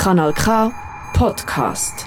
Kanal K Podcast.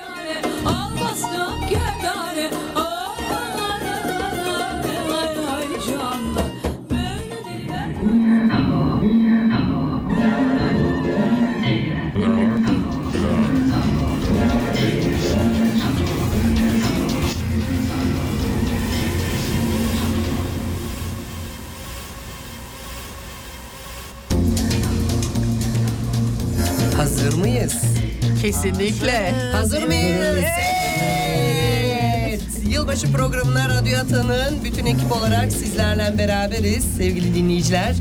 Kesinlikle. Hazır mıyız? Yılbaşı programına Radyo Atan'ın bütün ekip olarak sizlerle beraberiz sevgili dinleyiciler.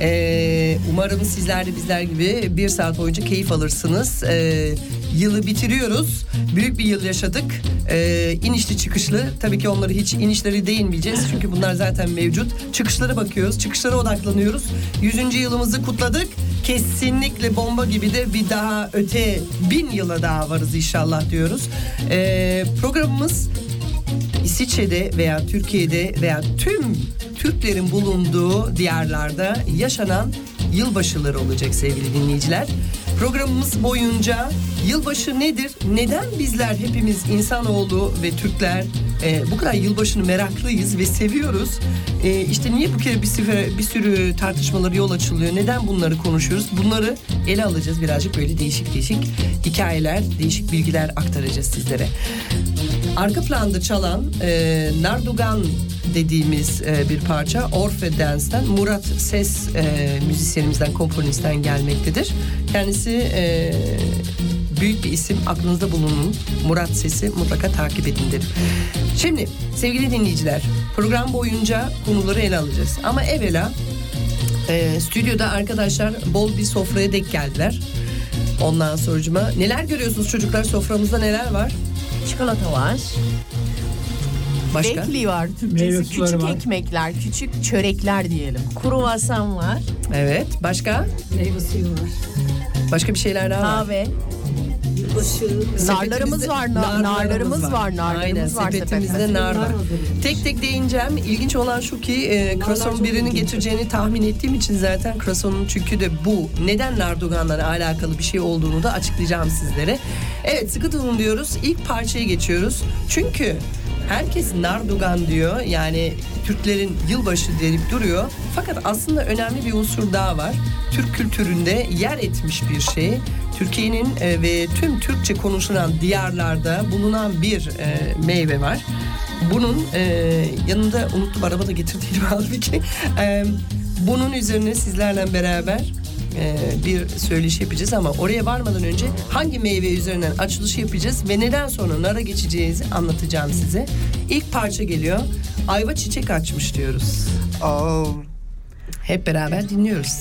Ee, umarım sizler de bizler gibi bir saat boyunca keyif alırsınız. Ee, yılı bitiriyoruz. Büyük bir yıl yaşadık. Ee, inişli çıkışlı. Tabii ki onları hiç inişleri değinmeyeceğiz. Çünkü bunlar zaten mevcut. Çıkışlara bakıyoruz. Çıkışlara odaklanıyoruz. Yüzüncü yılımızı kutladık. Kesinlikle bomba gibi de bir daha öte bin yıla daha varız inşallah diyoruz. Ee, programımız İsviçre'de veya Türkiye'de veya tüm Türklerin bulunduğu diyarlarda yaşanan yılbaşıları olacak sevgili dinleyiciler. Programımız boyunca yılbaşı nedir? Neden bizler hepimiz insanoğlu ve Türkler e, bu kadar yılbaşını meraklıyız ve seviyoruz? E, işte niye bu kere bir, sürü, bir sürü tartışmaları yol açılıyor? Neden bunları konuşuyoruz? Bunları ele alacağız birazcık böyle değişik değişik hikayeler, değişik bilgiler aktaracağız sizlere. Arka planda çalan e, Nardugan dediğimiz e, bir parça Orfe Dance'den Murat Ses e, müzisyenimizden, komponistten gelmektedir. Kendisi e, büyük bir isim aklınızda bulunun. Murat Ses'i mutlaka takip edin derim. Şimdi sevgili dinleyiciler program boyunca konuları ele alacağız. Ama evvela e, stüdyoda arkadaşlar bol bir sofraya denk geldiler. Ondan sonucuma neler görüyorsunuz çocuklar soframızda neler var? Çikolata var. Başka? Renkli var Meyve Türkçesi. Küçük var. ekmekler, küçük çörekler diyelim. Kruvasan var. Evet. Başka? Meyve suyu var. Başka bir şeyler daha var. Kahve. Sepetimizde Narlarımız var, na- narlarımız var, narlarımız Aynen, var sepetimizde nar var. Tek tek değineceğim. İlginç olan şu ki e, Krason birinin getireceğini tahmin ettiğim için zaten Krason'un çünkü de bu neden Nardugan'la alakalı bir şey olduğunu da açıklayacağım sizlere. Evet sıkı durun diyoruz. İlk parçaya geçiyoruz. Çünkü herkes Nardugan diyor. Yani Türklerin yılbaşı denip duruyor. Fakat aslında önemli bir unsur daha var. Türk kültüründe yer etmiş bir şey. Türkiye'nin e, ve tüm Türkçe konuşulan diyarlarda bulunan bir e, meyve var. Bunun e, yanında unuttum arabada getirdiğim halbuki. Bunun üzerine sizlerle beraber e, bir söyleşi yapacağız ama oraya varmadan önce hangi meyve üzerinden açılışı yapacağız ve neden sonra nara geçeceğinizi anlatacağım size. İlk parça geliyor. Ayva çiçek açmış diyoruz. Hep beraber dinliyoruz.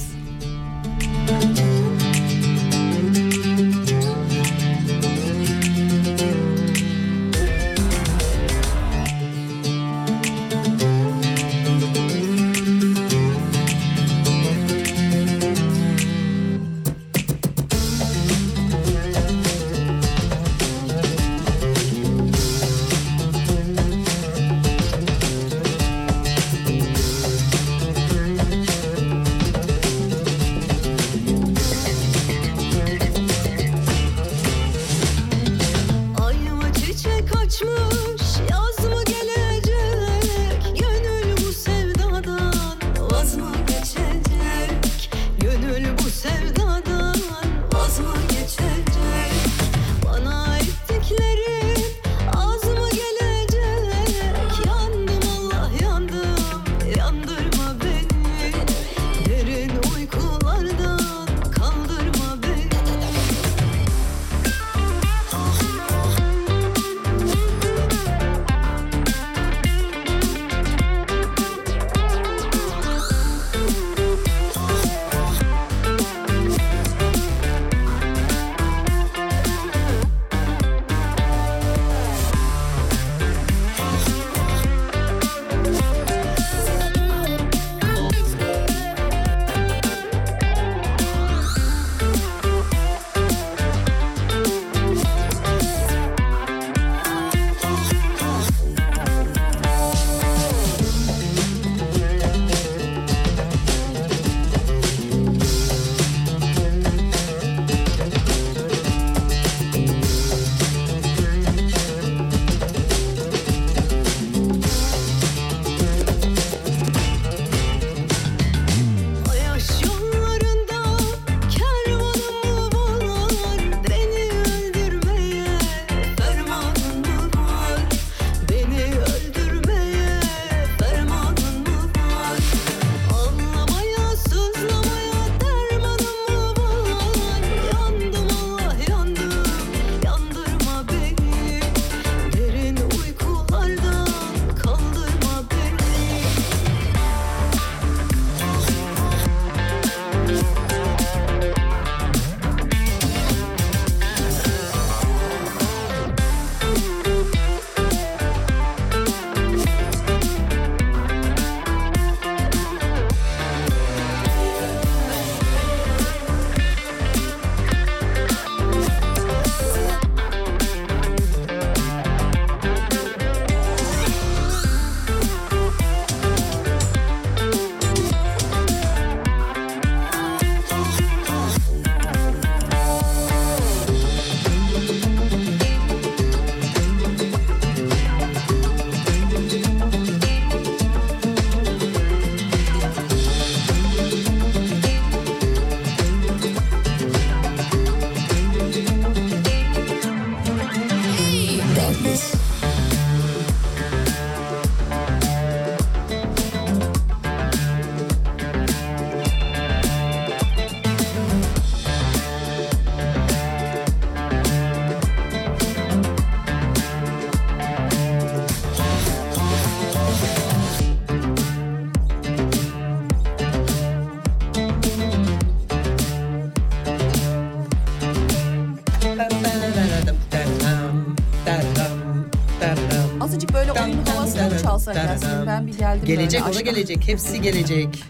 Bir geldim Gelecek o da gelecek. Hepsi gelecek.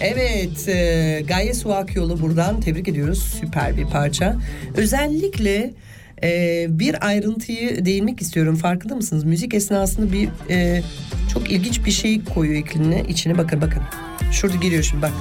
Evet, e, Gaye Su Akyol'u buradan tebrik ediyoruz. Süper bir parça. Özellikle e, bir ayrıntıyı değinmek istiyorum. Farkında mısınız? Müzik esnasında bir e, çok ilginç bir şey koyuyor ekline, içine. Bakın bakın. Şurada giriyor şimdi bak.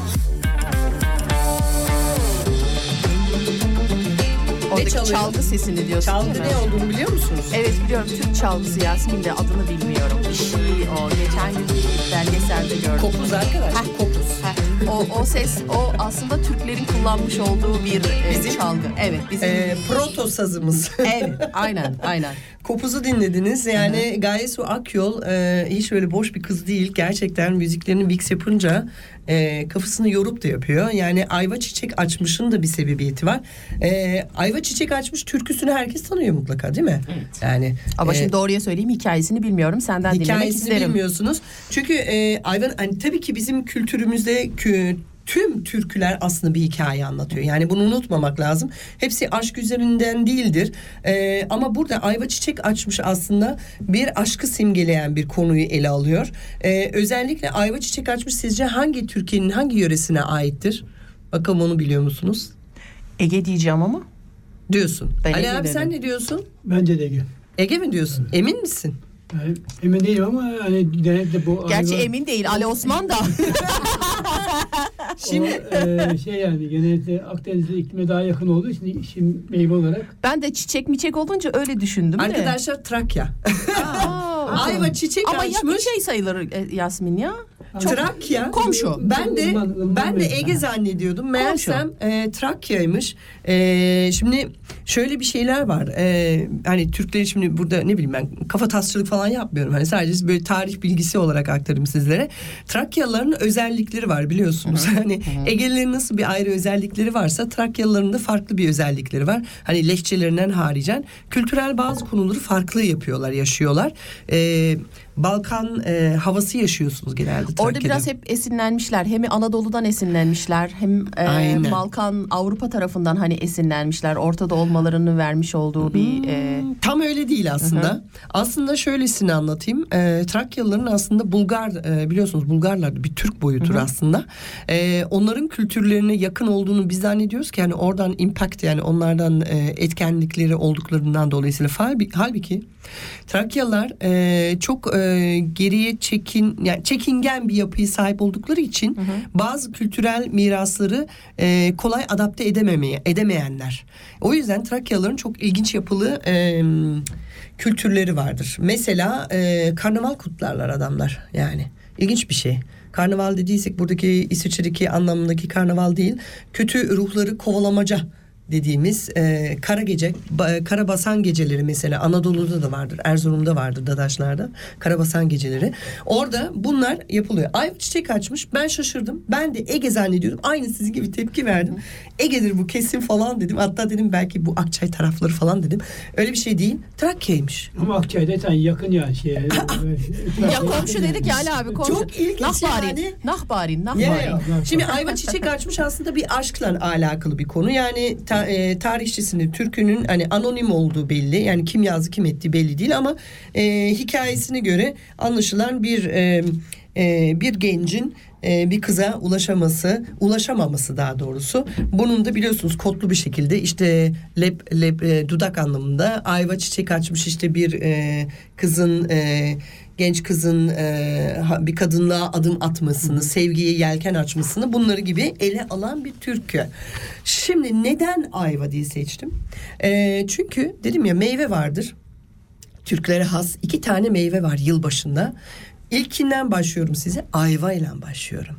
Oradaki çalıyor? çalgı sesini diyorsun Çalgı ne olduğunu biliyor musunuz? Evet biliyorum Türk çalgısı Yasemin de adını bilmiyorum. Bir şey o geçen gün bir belgeselde gördüm. Kopuz arkadaşlar. Heh. Kopuz. Heh, o, o ses o aslında Türklerin kullanmış olduğu bir e, Bizim- çalgı. Evet bizim. E, proto sazımız. evet aynen aynen. Kopuz'u dinlediniz. Yani Gaye Su Akyol e, hiç öyle boş bir kız değil. Gerçekten müziklerini mix yapınca e, kafasını yorup da yapıyor. Yani Ayva Çiçek Açmış'ın da bir sebebiyeti var. E, Ayva Çiçek Açmış türküsünü herkes tanıyor mutlaka değil mi? Evet. Yani Ama e, şimdi doğruya söyleyeyim hikayesini bilmiyorum. Senden dinlemek hikayesini isterim. bilmiyorsunuz. Çünkü e, Ayvan hani tabii ki bizim kültürümüzde kü- tüm türküler aslında bir hikaye anlatıyor. Yani bunu unutmamak lazım. Hepsi aşk üzerinden değildir. E, ama burada Ayva Çiçek açmış aslında bir aşkı simgeleyen bir konuyu ele alıyor. E, özellikle Ayva Çiçek açmış sizce hangi Türkiye'nin hangi yöresine aittir? Bakalım onu biliyor musunuz? Ege diyeceğim ama. Diyorsun. Ben Ali Ege abi sen dedim. ne diyorsun? Bence de Ege. Ege mi diyorsun? Emin misin? Yani emin değilim ama hani genellikle bu Gerçi ayva- emin değil Ali Osman da. Şimdi o, e, şey yani genellikle Akdeniz'de iklime daha yakın olduğu için şimdi meyve olarak ben de çiçek miçek olunca öyle düşündüm de. arkadaşlar Trakya. Aa, Ayva çiçek Ama açmış. şey sayılır e, Yasmin ya. Trakya. Komşu. Ben de ben de. Ege zannediyordum. Meğersem e, Trakya'ymış. E, şimdi şöyle bir şeyler var. E, hani Türkleri şimdi burada ne bileyim ben kafa tasçılık falan yapmıyorum. Hani sadece böyle tarih bilgisi olarak aktarayım sizlere. Trakyalıların özellikleri var biliyorsunuz. Hani Egelilerin nasıl bir ayrı özellikleri varsa Trakyalıların da farklı bir özellikleri var. Hani lehçelerinden haricen kültürel bazı konuları farklı yapıyorlar, yaşıyorlar. E, えー Balkan e, havası yaşıyorsunuz genelde Orada Trakya'da. biraz hep esinlenmişler. Hem Anadolu'dan esinlenmişler hem e, Aynen. Balkan Avrupa tarafından hani esinlenmişler. Ortada olmalarını vermiş olduğu bir e, Tam öyle değil aslında. Aslında şöylesini anlatayım. Ee, Trakyalıların aslında Bulgar e, biliyorsunuz Bulgarlar bir Türk boyutur aslında. Ee, onların kültürlerine yakın olduğunu biz zannediyoruz ki yani oradan impact yani onlardan e, etkenlikleri olduklarından dolayısıyla halbuki Trakyalılar e, çok e, geriye çekin yani çekingen bir yapıyı sahip oldukları için bazı kültürel mirasları e, kolay adapte edememeye edemeyenler. O yüzden Trakyalıların çok ilginç yapılı e, kültürleri vardır. Mesela e, karnaval kutlarlar adamlar yani ilginç bir şey. Karnaval dediysek buradaki İsviçre'deki anlamındaki karnaval değil. Kötü ruhları kovalamaca dediğimiz e, kara gece, ba- kara basan geceleri mesela Anadolu'da da vardır, Erzurum'da vardır, Dadaşlar'da kara basan geceleri. Orada bunlar yapılıyor. Ay çiçek açmış, ben şaşırdım. Ben de Ege zannediyordum. Aynı sizin gibi tepki verdim. Ege'dir bu kesin falan dedim. Hatta dedim belki bu Akçay tarafları falan dedim. Öyle bir şey değil. Trakya'ymış. ama Akçay'da zaten yakın yani şeye. ya komşu dedik ya Ali abi komşu. Çok ilginç Nahbari, yani. Nahbari, Nahbari. Yeah. Nahbari. Şimdi ayva çiçek açmış aslında bir aşkla alakalı bir konu. Yani ta, e, tarihçisinde türkünün hani anonim olduğu belli. Yani kim yazdı kim ettiği belli değil ama e, hikayesine göre anlaşılan bir e, e, bir gencin e, bir kıza ulaşaması, ulaşamaması daha doğrusu. Bunun da biliyorsunuz kodlu bir şekilde işte lep lep e, dudak anlamında ayva çiçek açmış işte bir e, kızın e, genç kızın e, bir kadınlığa adım atmasını, sevgiye yelken açmasını bunları gibi ele alan bir türkü. Şimdi neden ayva diye seçtim? E, çünkü dedim ya meyve vardır. Türklere has iki tane meyve var yılbaşında. İlkinden başlıyorum size. Ayva ile başlıyorum.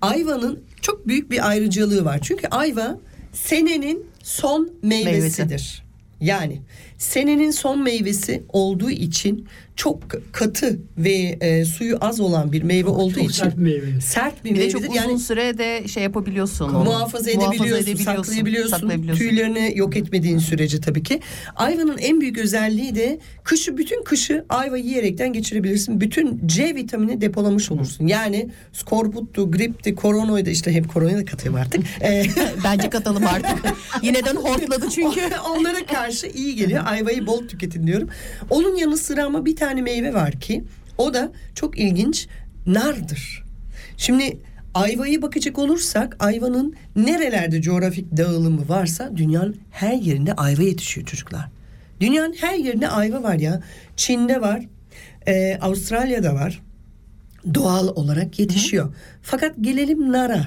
Ayvanın çok büyük bir ayrıcalığı var. Çünkü ayva senenin son meyvesidir. Yani senenin son meyvesi olduğu için çok katı ve e, suyu az olan bir meyve olduğu çok için sert bir meyve. sert bir Bir de meyvedir. çok uzun yani sürede şey yapabiliyorsun. onu. muhafaza edebiliyorsun, saklayabiliyorsun, saklayabiliyorsun. tüylerini yok etmediğin sürece tabii ki. Ayvanın en büyük özelliği de kışı bütün kışı ayva yiyerekten geçirebilirsin. Bütün C vitamini depolamış olursun. Yani skorbuttu, gripti, koronaydı işte hep koronayı da katayım artık. Bence katalım artık. Yineden hortladı çünkü. Onlara karşı iyi geliyor. Ayvayı bol tüketin diyorum. Onun yanı sıra ama bir tane meyve var ki o da çok ilginç nardır. Şimdi ayvayı bakacak olursak ayvanın nerelerde coğrafik dağılımı varsa dünyanın her yerinde ayva yetişiyor çocuklar. Dünyanın her yerinde ayva var ya. Çin'de var, e, Avustralya'da var. Doğal olarak yetişiyor. Fakat gelelim nara.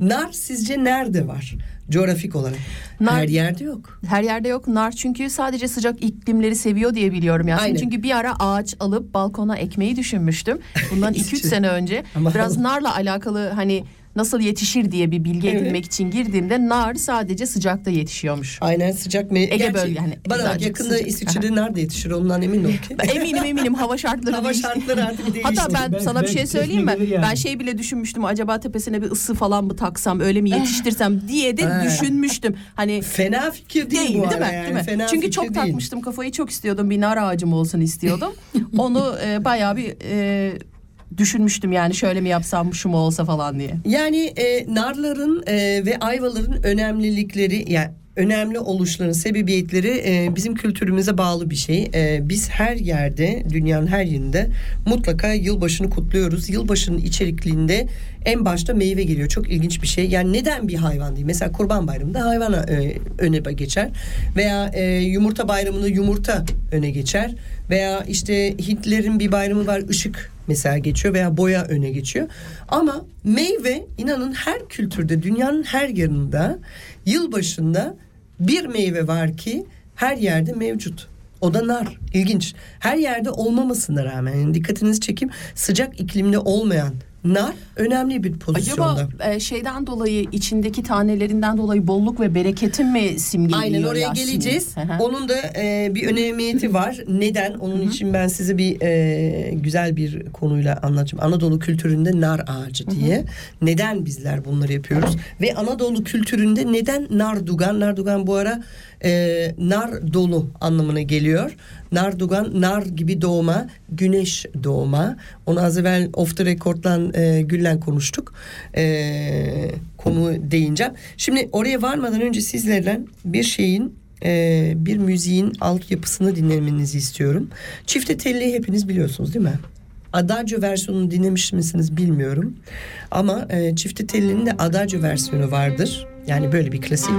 Nar sizce nerede var? Coğrafik olarak. Nar- Her yerde yok. Her yerde yok nar çünkü sadece sıcak iklimleri seviyor diye biliyorum. Aynen. Çünkü bir ara ağaç alıp balkona ekmeyi düşünmüştüm. Bundan 2-3 sene önce. Ama- Biraz narla alakalı hani nasıl yetişir diye bir bilgi Evet. edinmek için girdiğimde nar sadece sıcakta yetişiyormuş. Aynen sıcak mı? Ege bölge yani, Bana bak yakında sıcak. İsviçre'de nerede yetişir ondan emin ol ki. eminim eminim hava şartları Hava değişti. şartları artık değişti. Hatta ben, Ben- sana bir ben şey söyleyeyim mi? yani. Ben şey bile düşünmüştüm acaba tepesine bir ısı falan mı taksam öyle mi yetiştirsem diye de düşünmüştüm. Hani Fena fikir değil, Değil bu değil mi? yani. Değil mi? Fena Çünkü fikir çok değil. takmıştım kafayı çok istiyordum bir nar ağacım olsun istiyordum. Onu e, bayağı bir e, düşünmüştüm yani şöyle mi yapsam şu mu olsa falan diye. Yani e, narların e, ve ayvaların önemlilikleri yani önemli oluşların sebebiyetleri e, bizim kültürümüze bağlı bir şey. E, biz her yerde dünyanın her yerinde mutlaka yılbaşını kutluyoruz. Yılbaşının içerikliğinde en başta meyve geliyor. Çok ilginç bir şey. Yani neden bir hayvan değil? Mesela Kurban Bayramı'nda hayvana e, öne geçer veya e, yumurta bayramında yumurta öne geçer veya işte Hintlerin bir bayramı var ışık mesela geçiyor veya boya öne geçiyor. Ama meyve inanın her kültürde dünyanın her yanında yılbaşında bir meyve var ki her yerde mevcut. O da nar. İlginç. Her yerde olmamasına rağmen yani dikkatinizi çekeyim sıcak iklimde olmayan nar önemli bir pozisyonda. Acaba e, şeyden dolayı içindeki tanelerinden dolayı bolluk ve bereketin mi simgeliyor? Aynen oraya Yasemin? geleceğiz. Onun da e, bir önemiyeti var. Neden? Onun için ben size bir e, güzel bir konuyla anlatacağım. Anadolu kültüründe nar ağacı diye. Neden bizler bunları yapıyoruz? Ve Anadolu kültüründe neden nardugan? Nardugan bu ara e, nar dolu anlamına geliyor. Nardugan nar gibi doğma, güneş doğma. Onu az evvel off the record'dan e, Güllen konuştuk. E, konu değineceğim. Şimdi oraya varmadan önce sizlerden bir şeyin e, bir müziğin altyapısını dinlemenizi istiyorum. Çifte telli hepiniz biliyorsunuz değil mi? Adagio versiyonunu dinlemiş misiniz bilmiyorum. Ama e, çifte tellinin de Adagio versiyonu vardır. Yani böyle bir klasik.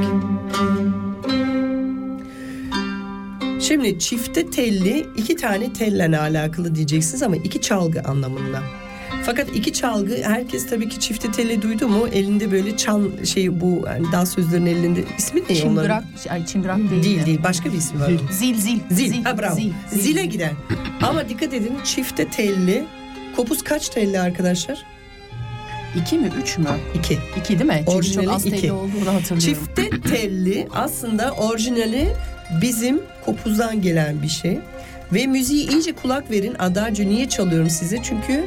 Şimdi çifte telli iki tane telle alakalı diyeceksiniz ama iki çalgı anlamında. Fakat iki çalgı herkes tabii ki çifte telli duydu mu elinde böyle çan şey bu yani dans sözlerinin elinde ismi ne onların? Çıngırak, ay çıngırak değil. Değil de. değil başka bir ismi var. Zil. Zil zil. Zil. ha bravo. Zil, zil. Zile gider. Ama dikkat edin çifte telli. Kopuz kaç telli arkadaşlar? İki mi üç mü? İki. İki değil mi? Çünkü Orijinali çok az iki. telli olduğunu hatırlıyorum. Çifte telli aslında orijinali bizim kopuzdan gelen bir şey. Ve müziği iyice kulak verin. Adagio niye çalıyorum size? Çünkü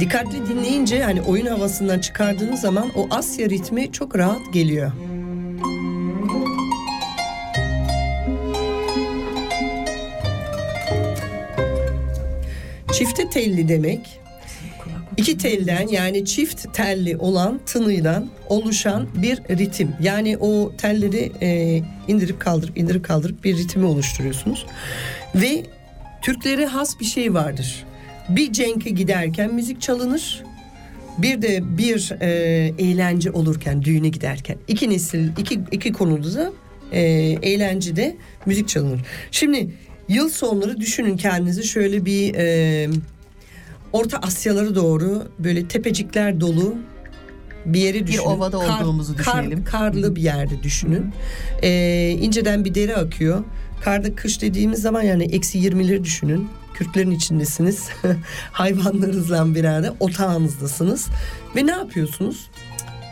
dikkatli dinleyince hani oyun havasından çıkardığınız zaman o Asya ritmi çok rahat geliyor. Çifte telli demek İki telden yani çift telli olan tınıyla oluşan bir ritim. Yani o telleri e, indirip kaldırıp indirip kaldırıp bir ritmi oluşturuyorsunuz. Ve Türklere has bir şey vardır. Bir cenke giderken müzik çalınır. Bir de bir e, eğlence olurken, düğüne giderken. iki nesil, iki, iki konuda da e, eğlencede müzik çalınır. Şimdi yıl sonları düşünün kendinizi şöyle bir... E, Orta Asyaları doğru böyle tepecikler dolu bir yeri düşünün. ovada olduğumuzu düşünelim. karlı bir yerde düşünün. Ee, inceden bir deri akıyor. Karda kış dediğimiz zaman yani eksi 20'leri düşünün. Kürklerin içindesiniz. Hayvanlarınızla beraber otağınızdasınız. Ve ne yapıyorsunuz?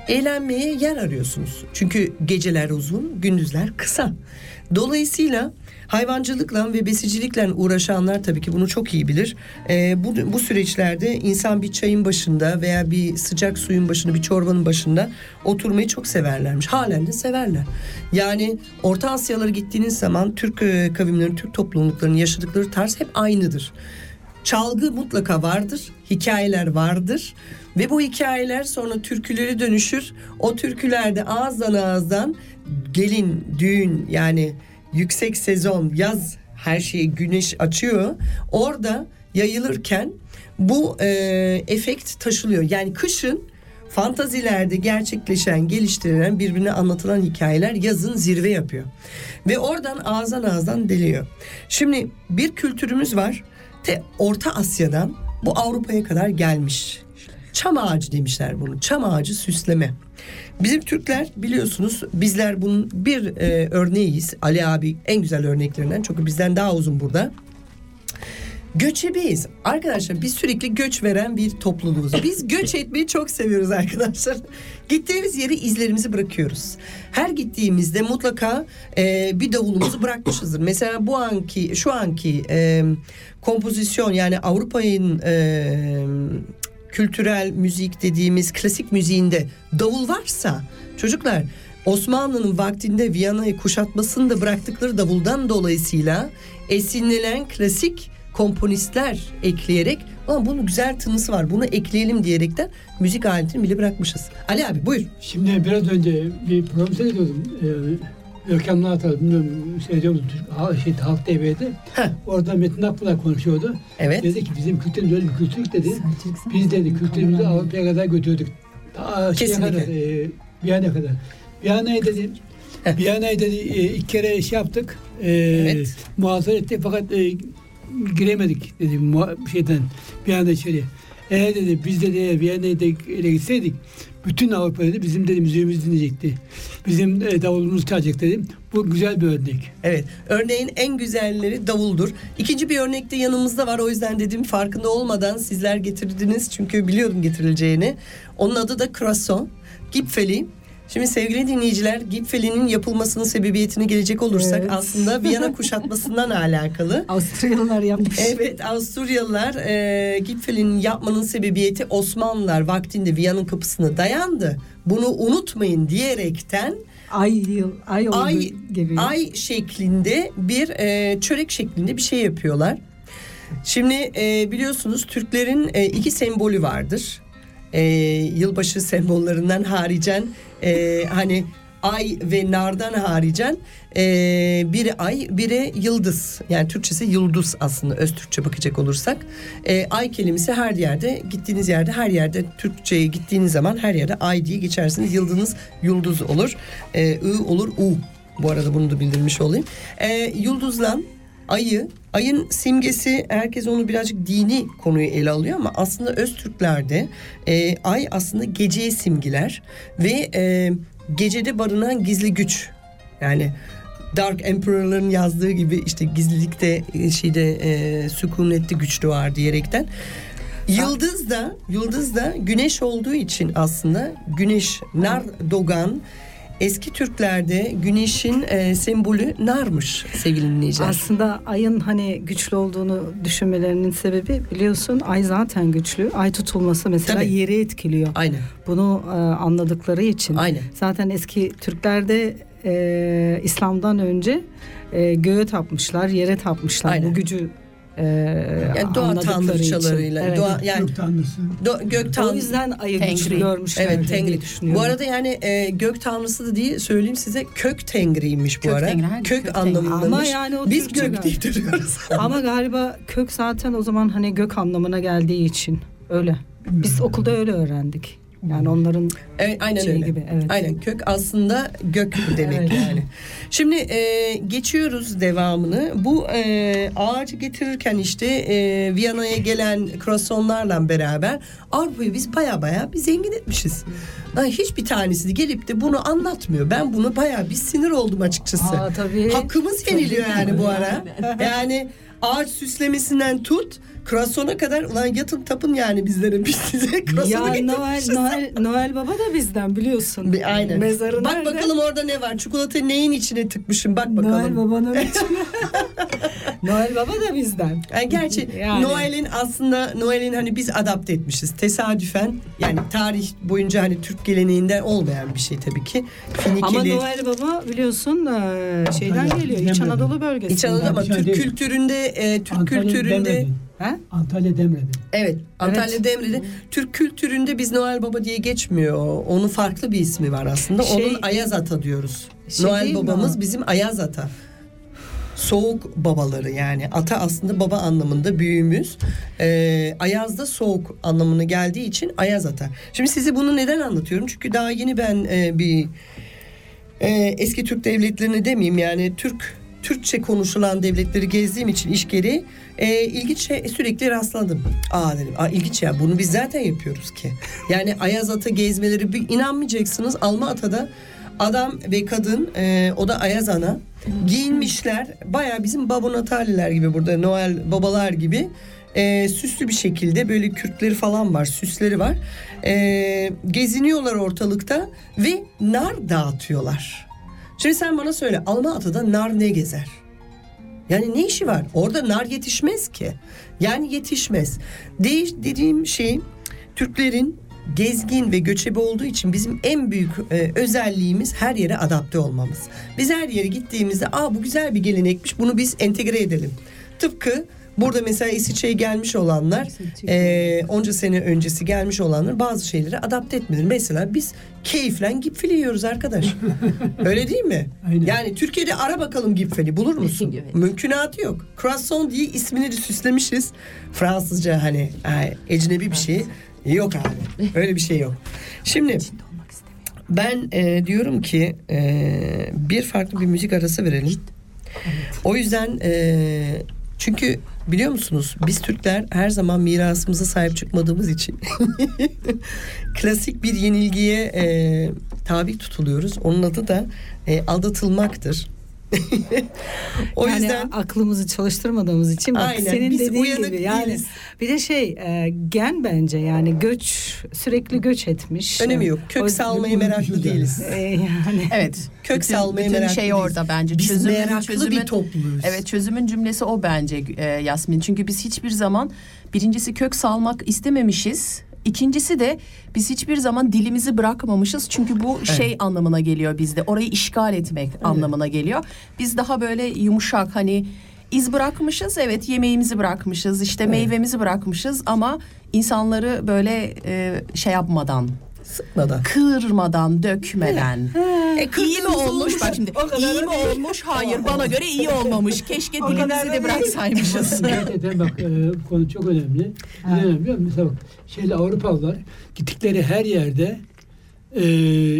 Eğlenmeye yer arıyorsunuz. Çünkü geceler uzun, gündüzler kısa. Dolayısıyla hayvancılıkla ve besicilikle uğraşanlar tabii ki bunu çok iyi bilir. Ee, bu, bu süreçlerde insan bir çayın başında veya bir sıcak suyun başında, bir çorbanın başında oturmayı çok severlermiş. Halen de severler. Yani Orta Asyalara gittiğiniz zaman Türk e, kavimlerinin, Türk topluluklarının yaşadıkları tarz hep aynıdır. Çalgı mutlaka vardır, hikayeler vardır ve bu hikayeler sonra türkülere dönüşür. O türkülerde ağızdan ağızdan gelin, düğün yani yüksek sezon, yaz her şeyi güneş açıyor. Orada yayılırken bu e, efekt taşılıyor. Yani kışın fantazilerde gerçekleşen, geliştirilen, birbirine anlatılan hikayeler yazın zirve yapıyor. Ve oradan ağızdan ağızdan deliyor. Şimdi bir kültürümüz var. Te Orta Asya'dan bu Avrupa'ya kadar gelmiş. Çam ağacı demişler bunu. Çam ağacı süsleme. Bizim Türkler biliyorsunuz bizler bunun bir e, örneğiyiz. Ali abi en güzel örneklerinden. Çünkü bizden daha uzun burada. Göçebeyiz. Arkadaşlar biz sürekli göç veren bir topluluğuz. Biz göç etmeyi çok seviyoruz arkadaşlar. Gittiğimiz yeri izlerimizi bırakıyoruz. Her gittiğimizde mutlaka e, bir davulumuzu bırakmışızdır. Mesela bu anki şu anki e, kompozisyon yani Avrupa'nın e, kültürel müzik dediğimiz klasik müziğinde davul varsa çocuklar Osmanlı'nın vaktinde Viyana'yı kuşatmasını da bıraktıkları davuldan dolayısıyla esinlenen klasik komponistler ekleyerek ama bunun güzel tınısı var bunu ekleyelim diyerekten müzik aletini bile bırakmışız. Ali abi buyur. Şimdi biraz önce bir program seyrediyordum. Ee, Görkem Nağatal, bilmiyorum. Türk, şey, Halk TV'de. Orada Metin Akpınar konuşuyordu. Evet. Dedi ki bizim kültürümüz öyle bir kültür dedi. Biz dedi kültürümüzü Avrupa'ya kadar götürdük. Ta Kesinlikle. kadar, e, Viyana'ya kadar. Viyana'yı dedi, Heh. Viyana'yı dedi e, ilk kere şey yaptık. E, Evet. Muhasara ettik fakat e, giremedik dedi muha- şeyden Viyana içeri. Eğer dedi biz dedi da ele gitseydik bütün Avrupa dedi bizim dedi müziğimizi dinleyecekti. Bizim e, davulumuz çalacak dedim. Bu güzel bir örnek. Evet. Örneğin en güzelleri davuldur. İkinci bir örnek de yanımızda var. O yüzden dedim farkında olmadan sizler getirdiniz. Çünkü biliyordum getirileceğini. Onun adı da Croissant. Gipfeli. Şimdi sevgili dinleyiciler Gipfeli'nin yapılmasının sebebiyetine gelecek olursak Evet. aslında Viyana kuşatmasından alakalı. Avstralyalılar yapmış. Evet Avusturyalılar e, Gipfel'in yapmanın sebebiyeti Osmanlılar vaktinde Viyana'nın kapısına dayandı. Bunu unutmayın diyerekten Ay yıl, ay oldu ay gibi. ay şeklinde bir e, çörek şeklinde bir şey yapıyorlar. Şimdi e, biliyorsunuz Türklerin e, iki sembolü vardır. E, yılbaşı sembollerinden haricen e, hani ay ve nardan haricen e, biri ay biri yıldız. Yani Türkçesi yıldız aslında öz Türkçe bakacak olursak. E, ay kelimesi her yerde gittiğiniz yerde her yerde Türkçe'ye gittiğiniz zaman her yerde ay diye geçersiniz. Yıldızınız yıldız olur. E, ı olur u. Bu arada bunu da bildirmiş olayım. E, yıldızlan ayı ayın simgesi herkes onu birazcık dini konuyu ele alıyor ama aslında Öztürklerde e, ay aslında geceye simgiler ve e, gecede barınan gizli güç. Yani Dark Emperor'ların yazdığı gibi işte gizlilikte e, şeyde e, sükunette güç doğar diyerekten. Yıldız da yıldız da güneş olduğu için aslında güneş nar dogan eski Türklerde güneşin e, sembolü narmış sevgili dinleyiciler. Aslında ayın hani güçlü olduğunu düşünmelerinin sebebi biliyorsun ay zaten güçlü. Ay tutulması mesela Tabii. yeri etkiliyor. Aynen. Bunu e, anladıkları için. Aynen. Zaten eski Türklerde e, İslam'dan önce e, göğe tapmışlar, yere tapmışlar. Aynen. Bu gücü e, Yani doğa tanrıçalarıyla. Evet. doğa yani Gök tanrısı. do, gök O tanrı yüzden ayı Tengri. güçlü görmüşler Evet Tengri. düşünüyorum. Bu arada yani e, gök tanrısı da değil söyleyeyim size kök Tengriymiş bu Kök ara. Tengri, kök, kök Tengri. anlamındamış. Ama yani o Biz Türkçe gök diye duruyoruz. Ama galiba kök zaten o zaman hani gök anlamına geldiği için öyle. Biz okulda öyle öğrendik. Yani onların Evet aynen Şey öyle. gibi, evet. Aynen kök aslında gök demek Evet. yani. Şimdi e, geçiyoruz devamını. Bu e, ağacı getirirken işte e, Viyana'ya gelen croissantlarla beraber Avrupa'yı biz baya baya bir zengin etmişiz. Lan hiçbir tanesi de gelip de bunu anlatmıyor. Ben bunu baya bir sinir oldum açıkçası. Aa, tabii. Hakkımız yeniliyor yani bu ara. Yani ağaç süslemesinden tut Croissant'a kadar ulan yatın tapın yani bizlere biz size ya croissant'ı Noel. Noel, Noel Baba da bizden biliyorsun. Bir- Aynen. Mezarı Bak nerede? bakalım orada ne var. Çikolata neyin içine tıkmışım bak bakalım. Noel Baba'nın içine. Noel Baba da bizden. Yani gerçi Yani. Noel'in aslında Noel'in hani biz adapte etmişiz. Tesadüfen yani tarih boyunca hani Türk geleneğinden olmayan bir şey tabii ki. Ama Finikeli. Noel Baba biliyorsun e, şeyden Antalya, geliyor. İç. Anadolu bölgesinden. İç Anadolu ama Türk değil. kültüründe e, Türk Antalya kültüründe Demre'den. He? Antalya Demre'den. evet Antalya Demre'de Türk kültüründe biz Noel Baba diye geçmiyor. Onun farklı bir ismi var aslında. Şey- Onun Ayaz Ata diyoruz. Şey Noel mi babamız o? bizim Ayaz Ata. Soğuk babaları yani ata aslında baba anlamında büyüğümüz. Ee, Ayaz da soğuk anlamına geldiği için Ayaz ata. Şimdi size bunu neden anlatıyorum? Çünkü daha yeni ben e, bir e, eski Türk devletlerini demeyeyim yani Türk Türkçe konuşulan devletleri gezdiğim için iş gereği e, ilginç şey sürekli rastladım. Aa dedim aa, ilginç ya bunu biz zaten yapıyoruz ki. Yani Ayaz Ata gezmeleri bir inanmayacaksınız Alma Ata'da adam ve kadın e, o da Ayaz Ana giyinmişler baya bizim Babo Nataliler gibi burada Noel babalar gibi e, süslü bir şekilde böyle kürkleri falan var süsleri var E, geziniyorlar ortalıkta ve nar dağıtıyorlar. Şimdi sen bana söyle Alma Ata'da nar ne gezer? Yani ne işi var? Orada nar yetişmez ki. Yani yetişmez. Değiş dediğim şey Türklerin gezgin ve göçebe olduğu için bizim en büyük e, özelliğimiz her yere adapte olmamız. Biz her yere gittiğimizde aa bu güzel bir gelenekmiş bunu biz entegre edelim. Tıpkı burada mesela İsviçre'ye gelmiş olanlar e, onca sene öncesi gelmiş olanlar bazı şeyleri adapte etmedi. Mesela biz keyifle gipfili yiyoruz arkadaş. Öyle değil mi? Aynen. Yani Türkiye'de ara bakalım gipfeli bulur musun? Evet. Mümkünatı yok. Croissant diye ismini de süslemişiz. Fransızca hani ay, ecnebi bir şey. Yok abi. Öyle bir şey yok. Şimdi ben e, diyorum ki e, bir farklı bir müzik arası verelim. O yüzden e, çünkü biliyor musunuz biz Türkler her zaman mirasımıza sahip çıkmadığımız için klasik bir yenilgiye e, tabi tutuluyoruz. Onun adı da e, aldatılmaktır. o yani yüzden aklımızı çalıştırmadığımız için bak Aynen, senin biz dediğin uyanık gibi yani değiliz. bir de şey e, gen bence yani göç sürekli göç etmiş. önemi yok. Kök O- salmaya meraklı değiliz. E, yani Evet. Kök bütün, salmaya bütün meraklı şey değiliz. orada bence. Biz çözümün, meraklı çözümün, bir topluluğuz. Evet çözümün cümlesi o bence e, Yasmin. Çünkü biz hiçbir zaman birincisi kök salmak istememişiz. İkincisi de biz hiçbir zaman dilimizi bırakmamışız. Çünkü bu şey anlamına geliyor bizde. Orayı işgal etmek anlamına geliyor. Biz daha böyle yumuşak hani iz bırakmışız. Evet yemeğimizi bırakmışız. işte meyvemizi bırakmışız ama insanları böyle e, şey yapmadan, Sıkmadan. kırmadan, dökmeden. E, İyi mi olmuş bak şimdi? O kadar İyi mi olmuş? Hayır bana göre iyi olmamış. Keşke dilimizi de bıraksaymışız. Gerçekten bak e, bu konu çok önemli. Neden önemli? Mesela bak şeyle Avrupalılar gittikleri her yerde e,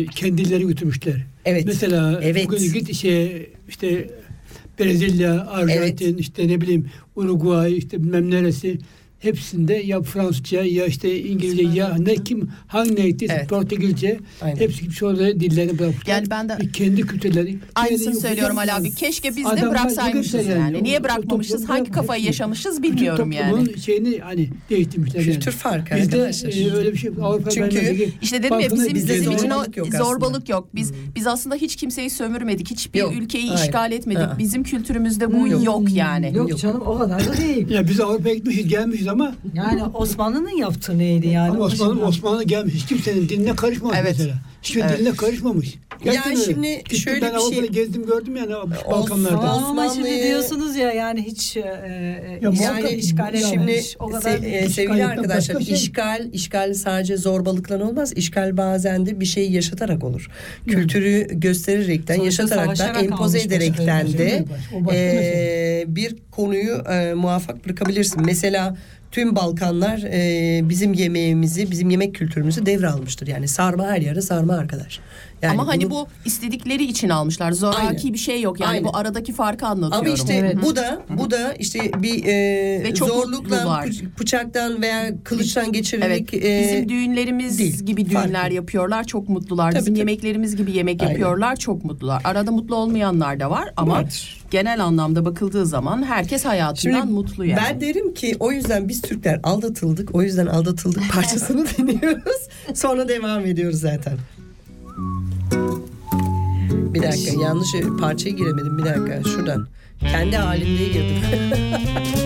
kendileri götürmüşler. Evet. Mesela Evet. bugün git şey işte Brezilya, Arjantin, işte ne bileyim Uruguay, işte bilmem neresi hepsinde ya Fransızca ya işte İngilizce ya ne kim hangi neydi Evet. Portekizce Aynen. hepsi gitmiş orada dillerini bırakmışlar. Yani ben de- kendi kültürleri. Aynısını söylüyorum Ali abi. Keşke biz de bıraksaymışız yani. yani. Niye bırakmamışız? Hangi kafayı hepsi- yaşamışız bilmiyorum yani. toplumun şeyini hani değiştirmişler yani. Kültür farkı Bizde arkadaşlar. e, öyle bir şey Avrupa Çünkü İşte dedim ya bizim, bizim için o zorbalık yok aslında. zorbalık yok. Biz biz aslında hiç kimseyi sömürmedik. Hiçbir Yok, ülkeyi hayır. işgal etmedik. Bizim kültürümüzde bu Yok. yani. Yok, Yok. canım o kadar da değil. Ya biz Avrupa'ya gitmişiz gelmişiz ama Yani Osmanlı'nın yaptığı neydi yani? ama Osmanlı, Osmanlı gelmiş. Hiç kimsenin diline karışmamış Evet. mesela. Hiçbir Evet. diline karışmamış. Gerçekten Ya öyle. şimdi Gittim şöyle ben bir şey- gezdim gördüm yani Balkanlarda. Ama şimdi diyorsunuz ya yani hiç e, e, Ya işgal, Yani işgal şimdi. O kadar se- e, işgal sevgili arkadaşlar şey. işgal işgal sadece zorbalıkla olmaz. İşgal bazen de bir şeyi yaşatarak olur. Kültürü göstererekten, Sonuçta yaşataraktan, empoze ederekten başka de e, bir konuyu e, muvaffak bırakabilirsin. Mesela tüm Balkanlar e, bizim yemeğimizi, bizim yemek kültürümüzü devralmıştır. Yani sarma her yere sarma arkadaş. Yani Ama hani bunu- bu istedikleri için almışlar. Zoraki Aynen. bir şey yok. Yani Aynen. bu aradaki farkı anlatıyorum. Ama işte Evet. bu da bu da işte bir e, Ve çok zorlukla bıçaktan veya kılıçtan Evet, geçirilerek e, bizim düğünlerimiz değil, gibi düğünler farklı. yapıyorlar, çok mutlular. Tabii, bizim tabii. yemeklerimiz gibi yemek Aynen. yapıyorlar, çok mutlular. Arada mutlu olmayanlar da var ama Vardır. genel anlamda bakıldığı zaman herkes hayatından Şimdi mutlu yani. Ben derim ki o yüzden biz Türkler aldatıldık. O yüzden aldatıldık parçasını dinliyoruz. Sonra devam ediyoruz zaten. Bir dakika yanlış parçaya giremedim bir dakika şuradan. Kendi halimde girdim.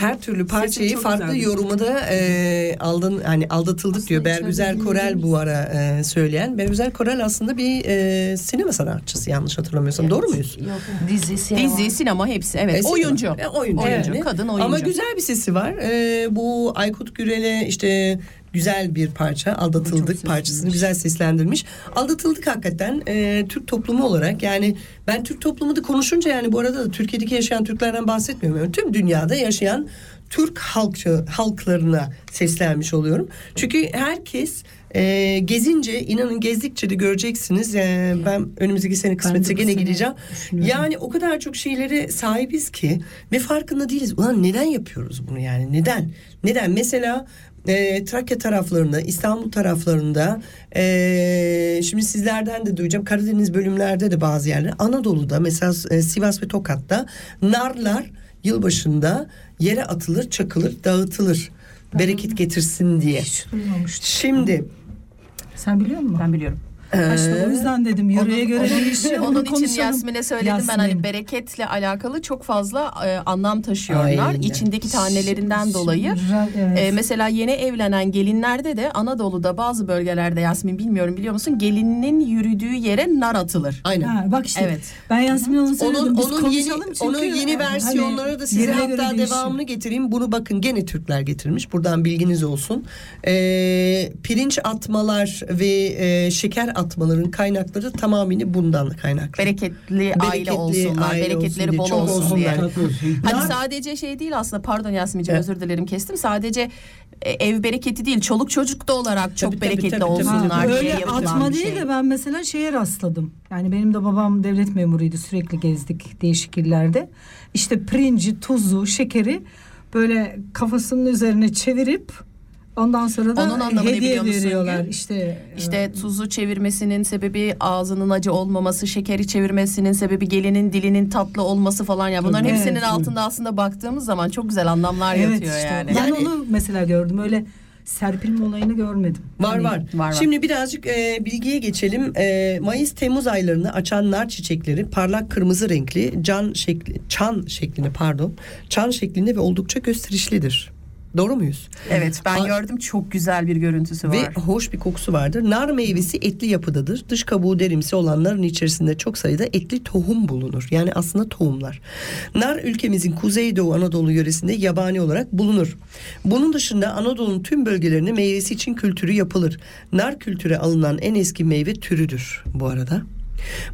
Her türlü parçayı farklı güzeldi. yorumada e, aldın hani aldatıldık diyor. Bergüzer Korel bu ara e, söyleyen. Bergüzer Korel aslında bir e, sinema sanatçısı yanlış hatırlamıyorsam. Doğru muyuz? Dizi, sinema. Dizi, sinema hepsi. Evet. E, oyuncu. E, oyuncu. Oyuncu, yani. kadın oyuncu. Ama güzel bir sesi var. E, bu Aykut Gürel'e işte güzel bir parça. Aldatıldık parçasını güzel seslendirmiş. Aldatıldık hakikaten e, Türk toplumu olarak yani ben Türk toplumu da konuşunca yani bu arada da Türkiye'deki yaşayan Türklerden bahsetmiyorum. Yani tüm dünyada yaşayan Türk halkçı halklarına seslenmiş oluyorum. Çünkü herkes e, gezince inanın gezdikçe de göreceksiniz. E, ben önümüzdeki sene kısmetse gene gideceğim. Yani o kadar çok şeylere sahibiz ki ve farkında değiliz. Ulan neden yapıyoruz bunu yani? Neden? Neden? Mesela e, Trakya taraflarında, İstanbul taraflarında e, şimdi sizlerden de duyacağım. Karadeniz bölümlerde de bazı yerler. Anadolu'da mesela e, Sivas ve Tokat'ta narlar yılbaşında yere atılır, çakılır, dağıtılır. Bereket getirsin diye. Hiç duymamıştım. Şimdi Sen biliyor musun? Ben biliyorum. E, İşte o yüzden dedim yöreye göre onun, değişiyor. onun Onu için konuşalım. Yasmin'e söyledim ben Yasmin. hani bereketle alakalı çok fazla e, anlam taşıyorlar. Aynen. İçindeki tanelerinden dolayı. Güzel, evet. E, mesela yeni evlenen gelinlerde de Anadolu'da bazı bölgelerde Yasmin bilmiyorum biliyor musun gelinin yürüdüğü yere nar atılır. aynen. Ha, bak işte Evet. ben Yasmin onu söyledim. Onun, Biz onun yeni, çünkü onun yeni hani versiyonları da size hatta değişiyor. devamını getireyim. Bunu bakın gene Türkler getirmiş. Buradan bilginiz olsun. Ee, pirinç atmalar ve e, şeker atmaların kaynakları tamamını bundan kaynaklı. Bereketli, aile Bereketli olsunlar, aile bereketleri olsun diye, bol çok olsun olsun diye. diye. Olsun. Hani sadece şey değil aslında pardon Yasmin'ciğim Evet. özür dilerim kestim. Sadece e, ev bereketi değil çoluk çocuk da olarak çok Tabii, tabii, bereketli tabii, tabii. olsunlar Ha, diye öyle atma değil şey. de ben mesela şeye rastladım. Yani benim de babam devlet memuruydu sürekli gezdik değişik illerde. İşte pirinci, tuzu, şekeri böyle kafasının üzerine çevirip ondan sonra da Onun anlamını hediye biliyor musun veriyorlar. Gül? İşte İşte tuzu çevirmesinin sebebi ağzının acı olmaması, şekeri çevirmesinin sebebi gelinin dilinin tatlı olması falan ya. Bunların Evet. hepsinin altında aslında baktığımız zaman çok güzel anlamlar evet yatıyor işte. yani. Ben Yani- onu mesela gördüm öyle serpilme olayını görmedim. Var Hani- var. var, var. Şimdi birazcık e, bilgiye geçelim. E, Mayıs-Temmuz aylarını açan nar çiçekleri parlak kırmızı renkli, can şekli, çan şeklinde pardon, çan şeklinde ve oldukça gösterişlidir. Doğru muyuz? Evet ben Aa. gördüm çok güzel bir görüntüsü var. Ve hoş bir kokusu vardır. Nar meyvesi etli yapıdadır. Dış kabuğu derimsi olanların içerisinde çok sayıda etli tohum bulunur. Yani aslında tohumlar. Nar ülkemizin Kuzeydoğu Anadolu yöresinde yabani olarak bulunur. Bunun dışında Anadolu'nun tüm bölgelerinde meyvesi için kültürü yapılır. Nar kültüre alınan en eski meyve türüdür bu arada.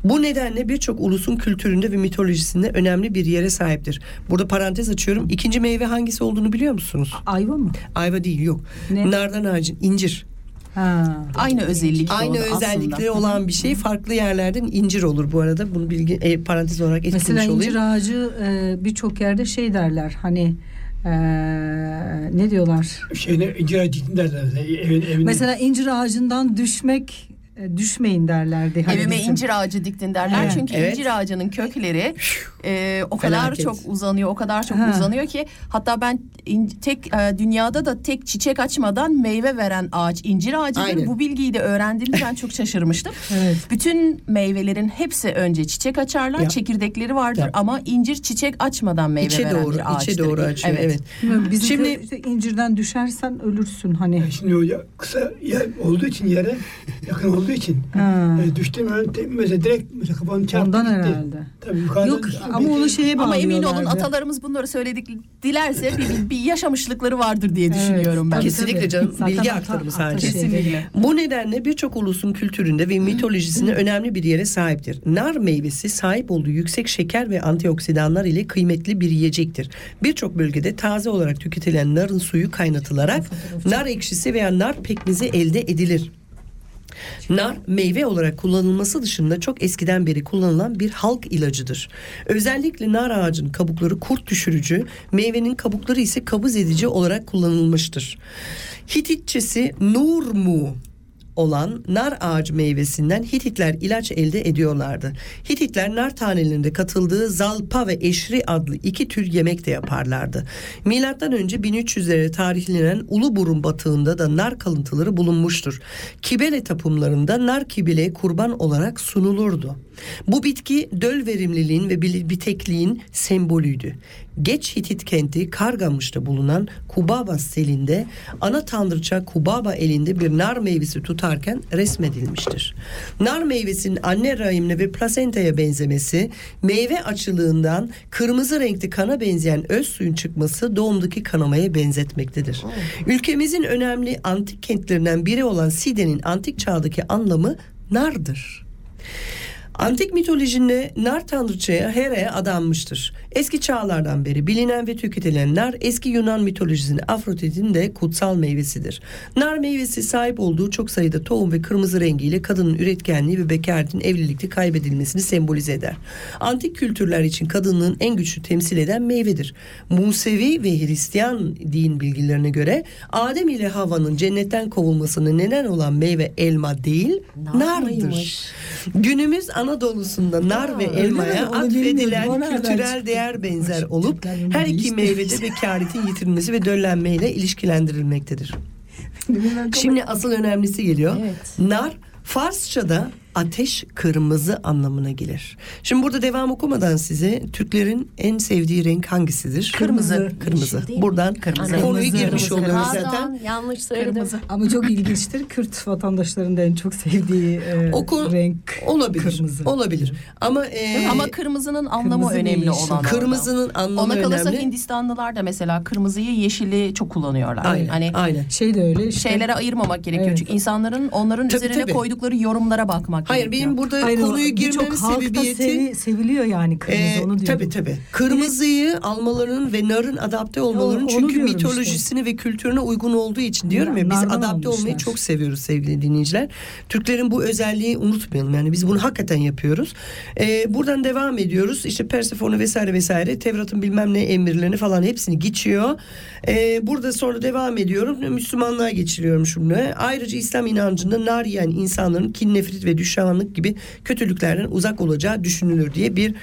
Bu nedenle birçok ulusun kültüründe ve mitolojisinde önemli bir yere sahiptir. Burada parantez açıyorum. İkinci meyve hangisi olduğunu biliyor musunuz? Ayva mı? Ayva değil yok. Ne? Nardan ağacın incir. Ha. Aynı özellikle Aynı özellikleri aslında. olan bir şey farklı yerlerden incir olur bu arada. Bunu bilgi e, parantez olarak etkilemiş Mesela olayım. incir ağacı e, birçok yerde şey derler hani e, ne diyorlar? Şeyine incir ağacı derler. Evin, evin, Mesela incir ağacından düşmek düşmeyin derlerdi. Hani Evime bizim. incir ağacı diktin derler. Evet. Çünkü Evet. incir ağacının kökleri e, o kadar Felaket. çok uzanıyor, o kadar çok Ha. uzanıyor ki hatta ben in- tek e, dünyada da tek çiçek açmadan meyve veren ağaç incir ağacıdır. Aynen. Bu bilgiyi de öğrendiğimde ben çok şaşırmıştım. Evet. Bütün meyvelerin hepsi önce çiçek açarlar, Ya. çekirdekleri vardır Ya. ama incir çiçek açmadan meyve içe veren doğru, bir ağaçtır. içe doğru açıyor. Evet. Bilmiyorum, Bizim Şimdi- Şimdi işte incirden düşersen ölürsün hani. Şimdi o ya- kısa yer olduğu için yere yakın olduğu için Ha. e, te- mesela direkt mesela kafanı çarptı Ondan gitti. herhalde. Tabii yukarıdan Yok ama onu şeye Ama emin olun atalarımız bunları söyledik dilerse bir, bir yaşamışlıkları vardır diye düşünüyorum ben. Kesinlikle canım, Zaten bilgi aktarımı sadece. Kesinlikle. Bu nedenle birçok ulusun kültüründe ve mitolojisinde önemli bir yere sahiptir. Nar meyvesi sahip olduğu yüksek şeker ve antioksidanlar ile kıymetli bir yiyecektir. Birçok bölgede taze olarak tüketilen narın suyu kaynatılarak nar ekşisi veya nar pekmezi elde edilir. Nar meyve olarak kullanılması dışında çok eskiden beri kullanılan bir halk ilacıdır. Özellikle nar ağacının kabukları kurt düşürücü, meyvenin kabukları ise kabız edici olarak kullanılmıştır. Hititçesi Nurmu olan nar ağacı meyvesinden Hititler ilaç elde ediyorlardı. Hititler nar tanelerinde katıldığı zalpa ve eşri adlı iki tür yemek de yaparlardı. Milattan önce 1300'lere tarihlenen Uluburun batığında da nar kalıntıları bulunmuştur. Kibele tapımlarında nar kibele kurban olarak sunulurdu. Bu bitki döl verimliliğin ve bitekliğin sembolüydü. Geç Hitit kenti Kargamış'ta bulunan Kubaba selinde ana tanrıça Kubaba elinde bir nar meyvesi tutarken resmedilmiştir. Nar meyvesinin anne rahimine ve plasentaya benzemesi, meyve açılığından kırmızı renkli kana benzeyen öz suyun çıkması doğumdaki kanamaya benzetmektedir. Ülkemizin önemli antik kentlerinden biri olan Side'nin antik çağdaki anlamı nardır. Antik mitolojinde nar tanrıçaya Hera'ya adanmıştır. Eski çağlardan beri bilinen ve tüketilen nar eski Yunan mitolojisinde Afrodit'in de kutsal meyvesidir. Nar meyvesi sahip olduğu çok sayıda tohum ve kırmızı rengiyle kadının üretkenliği ve bekaretin evlilikte kaybedilmesini sembolize eder. Antik kültürler için kadınlığın en güçlü temsil eden meyvedir. Musevi ve Hristiyan din bilgilerine göre Adem ile Havva'nın cennetten kovulmasına neden olan meyve elma değil, nardır. Günümüz Anadolu'sunda nar ve elmaya atfedilen kültürel değer benzer olup her iki meyvede bekaretin yitirilmesi ve döllenmeyle ilişkilendirilmektedir. Şimdi asıl önemlisi geliyor. Evet. Nar Farsça'da ateş kırmızı anlamına gelir. Şimdi burada devam okumadan size Türklerin en sevdiği renk hangisidir? Kırmızı. Kırmızı. Yeşil değil. Buradan Kırmızı. konuyu Kırmızı. girmiş Kırmızı. oluyoruz Pardon zaten. yanlış söyledim. Kırmızı. Ama çok ilginçtir. Kürt vatandaşlarının da en çok sevdiği e, O konu- renk Olabilir. kırmızı. Olabilir. Ama e, Ama kırmızının anlamı kırmızı önemli yeşil. olan. orada. kırmızının anlamı Ona kalırsa önemli. Hindistanlılar da mesela kırmızıyı yeşili çok kullanıyorlar. Aynen. Hani aynen. Şey de öyle işte. şeylere ayırmamak gerekiyor. Evet. Çünkü insanların onların Tabii, üzerine tabii. koydukları yorumlara bakmak Hayır benim burada Hayır, konuyu halkta sebebiyeti sevi- seviliyor yani kırmızı Ee, onu diyorum. tabii tabii. Kırmızıyı almalarının ve narın adapte olmalarının çünkü mitolojisine ve kültürüne uygun olduğu için diyorum ya biz Nardan adapte olmayı almışlar. çok seviyoruz sevgili dinleyiciler. Türklerin bu özelliği unutmayalım yani biz bunu hakikaten yapıyoruz. Ee, buradan devam ediyoruz. İşte Persefone vesaire vesaire Tevrat'ın bilmem ne emirlerini falan hepsini geçiyor. Ee, burada sonra devam ediyorum. Müslümanlığa geçiriyorum şimdi. Ayrıca İslam inancında nar yiyen insanların kin, nefret ve düşmanlık gibi kötülüklerden uzak olacağı düşünülür diye bir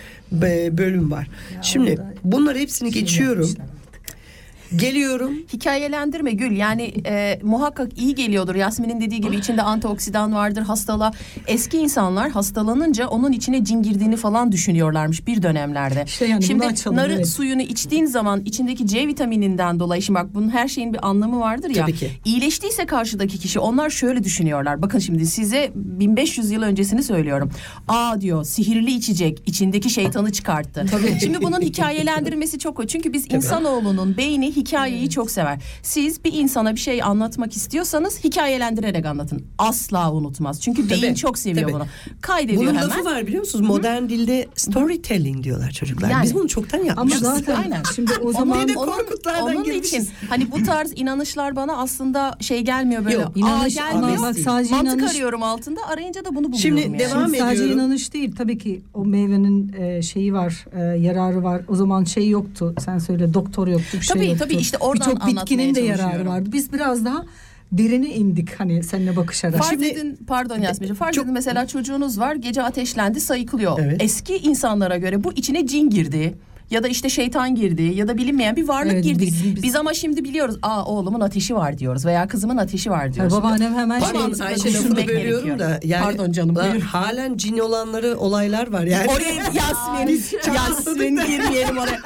e, bölüm var. Şimdi orada bunlar hepsini Şey geçiyorum. yapmışlar. Geliyorum. Hikayelendirme Gül yani e, muhakkak iyi geliyordur. Yasmin'in dediği gibi içinde antioksidan vardır hastalığa. Eski insanlar hastalanınca onun içine cin girdiğini falan düşünüyorlarmış bir dönemlerde. İşte yani Şimdi açalım, narı evet. suyunu içtiğin zaman içindeki C vitamininden dolayı şimdi bak bunun her şeyin bir anlamı vardır ya. Tabii ki. İyileştiyse karşıdaki kişi onlar şöyle düşünüyorlar. Bakın şimdi size 1500 yıl öncesini söylüyorum. Aa diyor sihirli içecek içindeki şeytanı çıkarttı. Şimdi bunun hikayelendirmesi çok o. Çünkü biz insanoğlunun beyni hikayeyi çok sever. Siz bir insana bir şey anlatmak istiyorsanız hikayelendirerek anlatın. Asla unutmaz. Çünkü beyin Tabii, çok seviyor tabii. bunu. Kaydediyor Bunun hemen. lafı var biliyor musunuz? Modern dilde storytelling diyorlar çocuklar. Yani. Biz bunu çoktan Ama yapmışız. zaten Aynen. şimdi o zaman onun, Korkutlardan onun girmişiz. için hani bu tarz inanışlar bana aslında şey gelmiyor böyle. Yok, Aa, inanış gelmiyor. ama bak sadece Mantık inanış arıyorum altında arayınca da bunu buluyorum Şimdi yani. devam Şimdi sadece ediyorum. inanış değil tabii ki o meyvenin e, şeyi var e, yararı var o zaman şey yoktu sen söyle doktor yoktu bir Tabii, şey yoktu. tabii, işte oradan Birçok bitkinin de yararı vardı biz biraz daha derine indik hani seninle bakışarak. Farz Şimdi- edin pardon Yasmin'ciğim farz Çok- edin mesela çocuğunuz var gece ateşlendi sayıklıyor. Evet. Eski insanlara göre bu içine cin girdi. Ya da işte şeytan girdi ya da bilinmeyen bir varlık Evet, girdi. bizim- Biz, biz- ama şimdi biliyoruz. Aa oğlumun ateşi var diyoruz veya kızımın ateşi var diyoruz. babaannem hemen Pardon, şey Ayşe lafını bölüyorum da. Yani, Pardon canım, buyur. Halen cin olanları olaylar var yani. Oraya Yasmin, Yasmin girmeyelim oraya.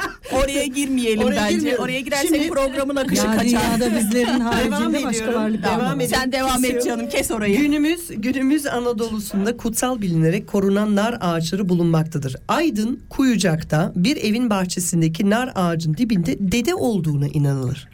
Oraya girmeyelim Oraya bence. girmeyelim. Oraya girersek Şimdi- programın akışı ya kaçar. dünyada bizlerin haricinde başka varlıklar devam var. Sen devam et canım kes orayı. Günümüz günümüz Anadolu'sunda kutsal bilinerek korunan nar ağaçları bulunmaktadır. Aydın Kuyucak'ta bir evin bahçesindeki nar ağacın dibinde dede olduğuna inanılır.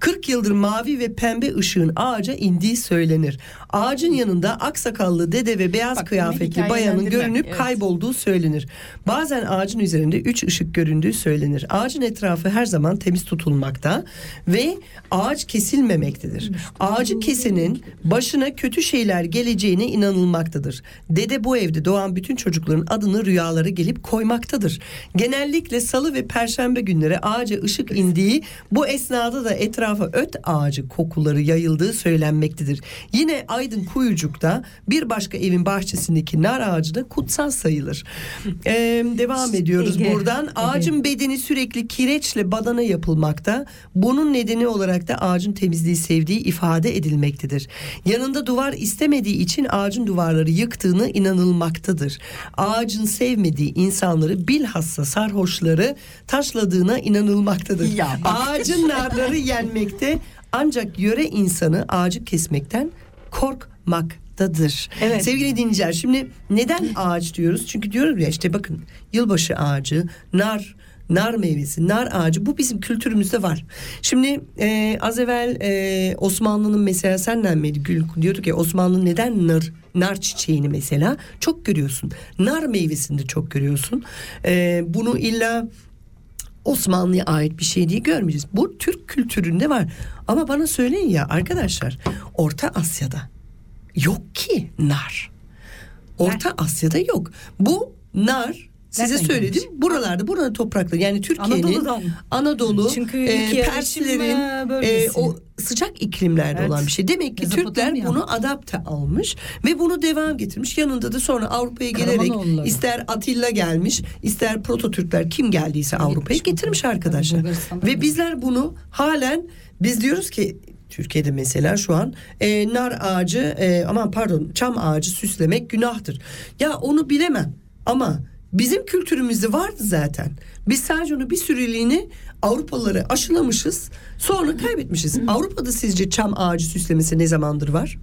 40 yıldır mavi ve pembe ışığın ağaca indiği söylenir. Ağacın yanında aksakallı dede ve beyaz Bak, kıyafetli bayanın görünüp evet. kaybolduğu söylenir. Bazen ağacın üzerinde üç ışık göründüğü söylenir. Ağacın etrafı her zaman temiz tutulmakta ve ağaç kesilmemektedir. Ağacı kesenin başına kötü şeyler geleceğine inanılmaktadır. Dede bu evde doğan bütün çocukların adını rüyalara gelip koymaktadır. Genellikle salı ve perşembe günleri ağaca ışık indiği bu esnada da etrafa öt ağacı kokuları yayıldığı söylenmektedir. Yine Aydın Kuyucuk'ta bir başka evin bahçesindeki nar ağacı da kutsal sayılır. Ee, devam ediyoruz Ege, buradan. Ağacın bedeni sürekli kireçle badana yapılmakta. Bunun nedeni olarak da ağacın temizliği sevdiği ifade edilmektedir. Yanında duvar istemediği için ağacın duvarları yıktığını inanılmaktadır. Ağacın sevmediği insanları bilhassa sarhoşları taşladığına inanılmaktadır. Ya bak. Ağacın narları yenmekte ancak yöre insanı ağacı kesmekten korkmaktadır. Evet. Sevgili dinleyiciler şimdi neden ağaç diyoruz? Çünkü diyoruz ya işte bakın yılbaşı ağacı, nar, nar meyvesi, nar ağacı bu bizim kültürümüzde var. Şimdi e, az evvel e, Osmanlı'nın mesela senden miydi Gül diyorduk ya Osmanlı neden nar nar çiçeğini mesela çok görüyorsun. Nar meyvesini de çok görüyorsun. E, bunu illa Osmanlı'ya ait bir şey diye görmeyeceğiz. Bu Türk kültüründe var. Ama bana söyleyin ya arkadaşlar Orta Asya'da yok ki nar. Orta Asya'da yok. Bu nar size Nereden söyledim. gelmiş? Buralarda, burada topraklar yani Türkiye'nin. Anadolu, Çünkü e, Perslerin e, o sıcak iklimlerde Evet. olan bir şey. Demek ki Türkler bunu adapte almış ve bunu devam getirmiş. Yanında da sonra Avrupa'ya gelerek ister Atilla gelmiş, ister Proto Türkler kim geldiyse Avrupa'ya getirmiş arkadaşlar. Ve bizler bunu halen biz diyoruz ki Türkiye'de mesela şu an e, nar ağacı e, aman pardon çam ağacı süslemek günahtır. Ya onu bilemem ama bizim kültürümüzde vardı zaten. Biz sadece onu bir süreliğine Avrupalıları aşılamışız sonra kaybetmişiz. Avrupa'da sizce çam ağacı süslemesi ne zamandır var?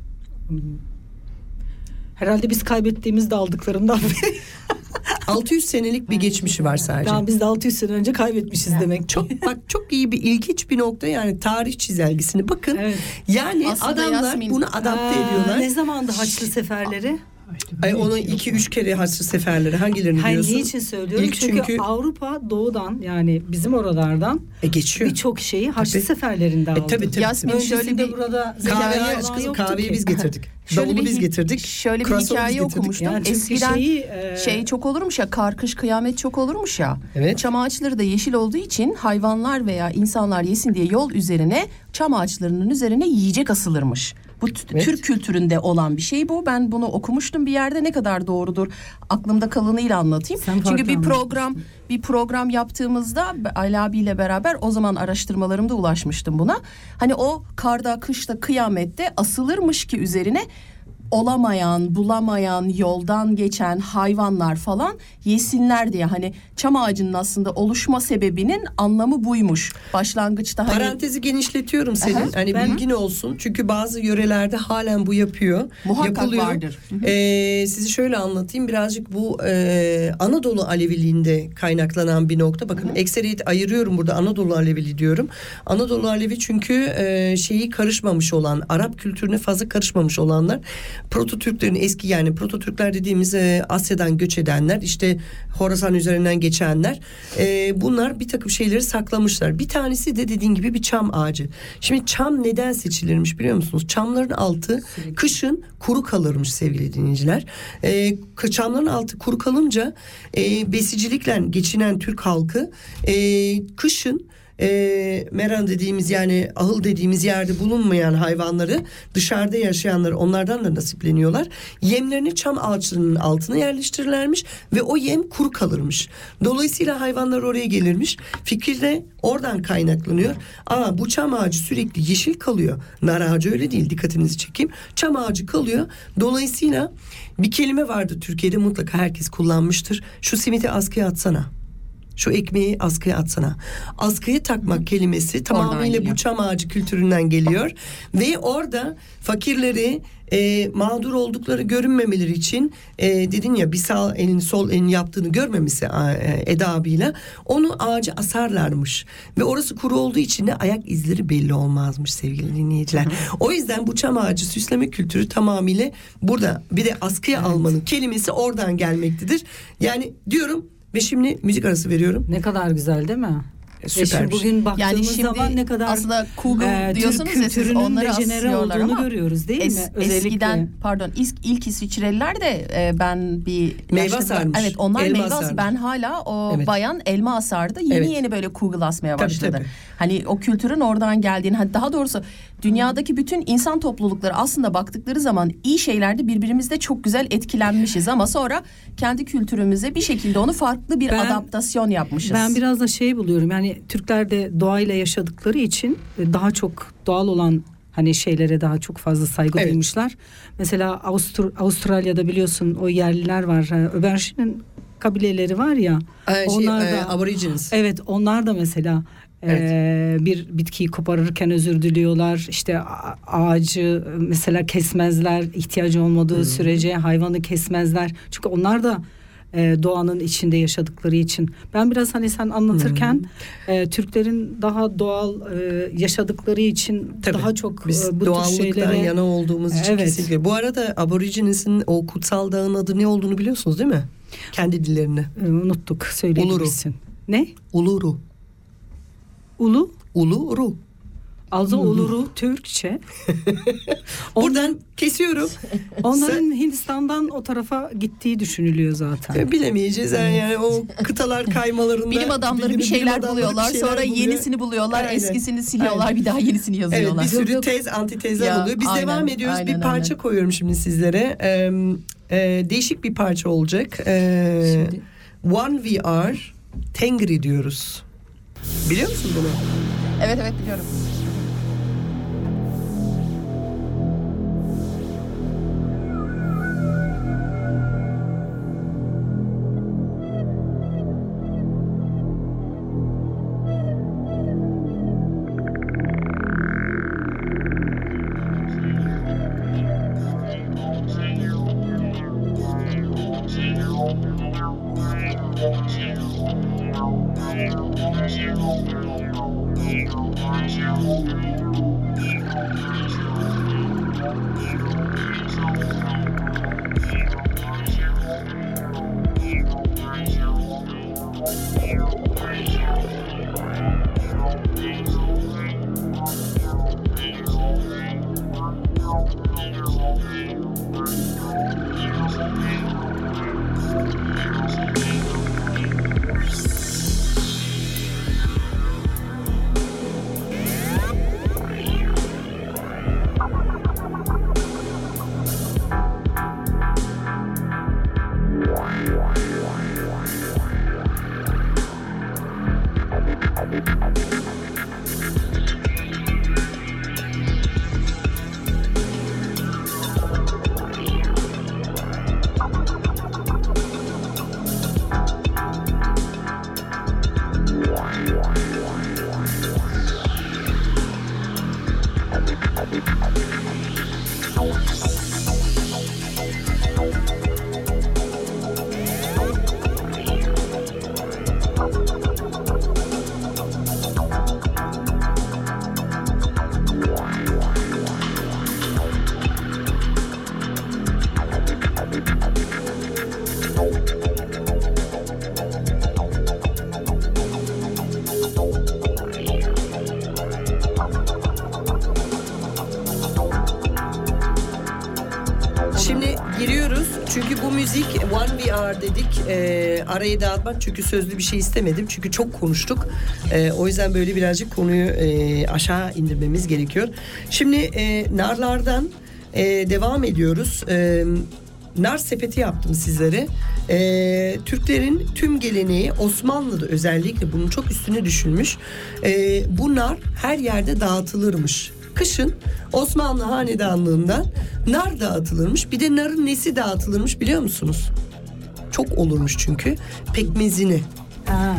Herhalde biz kaybettiğimizde aldıklarından beri. 600 senelik bir geçmişi var sadece. Daha biz de 600 sene önce kaybetmişiz demek. Çok bak çok iyi bir ilginç bir nokta yani tarih çizelgesini bakın. Evet. Yani Aslında adamlar Yasmin- bunu adapte Aa, ediyorlar. Ne zamandı Haçlı seferleri? Ay onu iki üç kere Haçlı seferleri hangilerini Hayır diyorsun? niçin söylüyorum? İlk çünkü, çünkü Avrupa doğudan yani bizim oralardan e, geçiyor. birçok şeyi Haçlı Tabii. seferlerinde aldı. E, tabii tabii. Yasmin tabii. şöyle Öncesinde bir burada Kahveyi kahveyi ki. biz getirdik. Şöyle Davulu bir biz getirdik. Şöyle bir hikaye getirdik. okumuştum. Yani Eskiden şeyi, e, şey çok olurmuş ya kar kış kıyamet çok olurmuş ya. Evet. Çam ağaçları da yeşil olduğu için hayvanlar veya insanlar yesin diye yol üzerine çam ağaçlarının üzerine yiyecek asılırmış. Bu Evet. Türk kültüründe olan bir şey bu. Ben bunu okumuştum bir yerde ne kadar doğrudur aklımda kalanıyla anlatayım. Sen Çünkü bir program bir program yaptığımızda Ali abiyle beraber o zaman araştırmalarımda ulaşmıştım buna. Hani o karda, kışta, kıyamette asılırmış ki üzerine olamayan, bulamayan, yoldan geçen hayvanlar falan yesinler diye. Hani çam ağacının aslında oluşma sebebinin anlamı buymuş. Başlangıçta hani Parantezi genişletiyorum senin. Aha, hani ben- bilgin olsun. Çünkü bazı yörelerde halen bu yapıyor. Muhakkak yapılıyor. vardır. Ee, sizi şöyle anlatayım. Birazcık bu e, Anadolu Aleviliğinde kaynaklanan bir nokta. Bakın ekseriyet ayırıyorum burada Anadolu Alevili diyorum. Anadolu Alevi çünkü e, şeyi karışmamış olan, Arap kültürüne fazla karışmamış olanlar. Proto-Türklerin eski yani Proto-Türkler dediğimiz e, Asya'dan göç edenler, işte Horasan üzerinden geçenler. E, bunlar bir takım şeyleri saklamışlar. Bir tanesi de dediğin gibi bir çam ağacı. Şimdi çam neden seçilirmiş biliyor musunuz? Çamların altı kışın kuru kalırmış sevgili dinleyiciler. E, çamların altı kuru kalınca e, besicilikle geçinen Türk halkı e, kışın e, meran dediğimiz yani ahıl dediğimiz yerde bulunmayan hayvanları dışarıda yaşayanlar onlardan da nasipleniyorlar. Yemlerini çam ağaçlarının altına yerleştirirlermiş ve o yem kuru kalırmış. Dolayısıyla hayvanlar oraya gelirmiş. Fikir de oradan kaynaklanıyor. Aa bu çam ağacı sürekli yeşil kalıyor. Nar ağacı öyle değil dikkatinizi çekeyim. Çam ağacı kalıyor. Dolayısıyla bir kelime vardı Türkiye'de mutlaka herkes kullanmıştır. Şu simiti askıya atsana. Şu ekmeği askıya atsana. Askıya takmak kelimesi tamamıyla bu çam ağacı kültüründen geliyor. Ve orada fakirleri e, mağdur oldukları görünmemeleri için e, dedin ya bir sağ elin sol elin yaptığını görmemesi e, Eda abiyle onu ağaca asarlarmış. Ve orası kuru olduğu için de ayak izleri belli olmazmış sevgili dinleyiciler. O yüzden bu çam ağacı süsleme kültürü tamamıyla burada bir de askıya almanın kelimesi oradan gelmektedir. Yani diyorum ve şimdi müzik arası veriyorum. Ne kadar güzel değil mi? E, süper şimdi bir şey. bugün baktığımız Yani şimdi zaman ne kadar aslında Google e, diyorsunuz Türk ya siz, onları dejenere asıyorlar olduğunu ama görüyoruz değil Es- mi? Özellikle. Eskiden pardon ilk, ilk İsviçreliler de e, ben bir Meyve asarmış. Evet onlar Elma meyve asarmış. Ben hala o Evet. bayan elma asardı. Yeni Evet. yeni böyle Google asmaya Tabii, başladı. tabii. Hani o kültürün oradan geldiğini hani daha doğrusu dünyadaki bütün insan toplulukları aslında baktıkları zaman iyi şeylerde birbirimizde çok güzel etkilenmişiz ama sonra kendi kültürümüze bir şekilde onu farklı bir Ben- adaptasyon yapmışız. Ben biraz da şey buluyorum yani Türkler de doğayla yaşadıkları için e, daha çok doğal olan hani şeylere daha çok fazla saygı Evet. duymuşlar. Mesela Avustur- Avustralya'da biliyorsun o yerliler var. e, Öberşin'in kabileleri var ya. Ee, şey, onlar e, da Aborigines. Evet onlar da mesela e, bir bitkiyi koparırken özür diliyorlar. İşte ağacı mesela kesmezler ihtiyacı olmadığı sürece hayvanı kesmezler. Çünkü onlar da e, doğanın içinde yaşadıkları için. Ben biraz hani sen anlatırken e, Türklerin daha doğal e, yaşadıkları için Tabii. daha çok Biz e, bu tür doğallıktan şeylere yana olduğumuz için Evet. kesinlikle. Bu arada Aborigines'in o kutsal dağın adı ne olduğunu biliyorsunuz değil mi? Kendi dillerini. e, unuttuk söyleyebilirsin. Ne? Uluru. Ulu? Uluru. Alza Uluru Türkçe. Buradan kesiyorum. Onların Hindistan'dan o tarafa gittiği düşünülüyor zaten. E, Bilemeyeceğiz yani, yani o kıtalar kaymalarında. Bilim adamları bilim- bir şeyler bilim adamları buluyorlar bir şeyler sonra buluyor. yenisini buluyorlar Aynen. eskisini siliyorlar Aynen. bir daha yenisini Evet yazıyorlar. bir sürü tez antitezler Ya, oluyor. Biz aynen, devam ediyoruz. aynen, bir parça aynen. koyuyorum şimdi sizlere. Ee, e, değişik bir parça olacak. Ee, Şimdi- One We Are Tengri diyoruz. Biliyor musun bunu? Evet evet biliyorum. Thank you. Ee, arayı dağıtmak çünkü sözlü bir şey istemedim çünkü çok konuştuk Ee, o yüzden böyle birazcık konuyu e, aşağı indirmemiz gerekiyor. Şimdi e, narlardan e, devam ediyoruz. E, nar sepeti yaptım sizlere. E, Türklerin tüm geleneği Osmanlı'da özellikle bunun çok üstüne düşünmüş. E, bu nar her yerde dağıtılırmış. Kışın Osmanlı hanedanlığından nar dağıtılırmış. Bir de narın nesi dağıtılırmış biliyor musunuz? Çok olurmuş çünkü. Pekmezini. Ha, Ama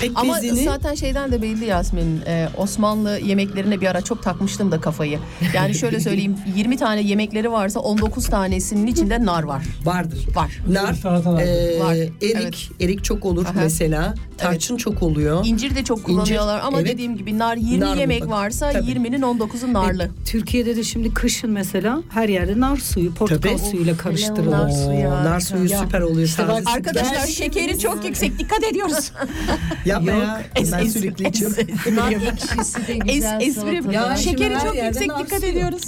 Pekmezini zaten şeyden de belli Yasmin. e, Osmanlı yemeklerine bir ara çok takmıştım da kafayı. Yani şöyle söyleyeyim 20 tane yemekleri varsa 19 tanesinin içinde nar var. vardır. Var. Nar, e, Var, erik, evet. erik çok olur Aha. mesela. Tarçın çok oluyor. İncir de çok kullanıyorlar ama evet. dediğim gibi nar 20 Nar yemek mutlaka. varsa Tabii. 20'nin 19'u narlı. Türkiye'de de şimdi kışın mesela her yerde nar suyu, portakal Tabii. suyuyla Nar karıştırılır. suyu. Nar suyu Ya. süper oluyor. İşte bak, Arkadaşlar şekeri çok yüksek dikkat ediyoruz. Yapma Yok. ya. Es- Ben es- sürekli içiyorum. Nar ekşisi de Es, güzel espri salatada. Ya şekeri çok yüksek dikkat ediyoruz.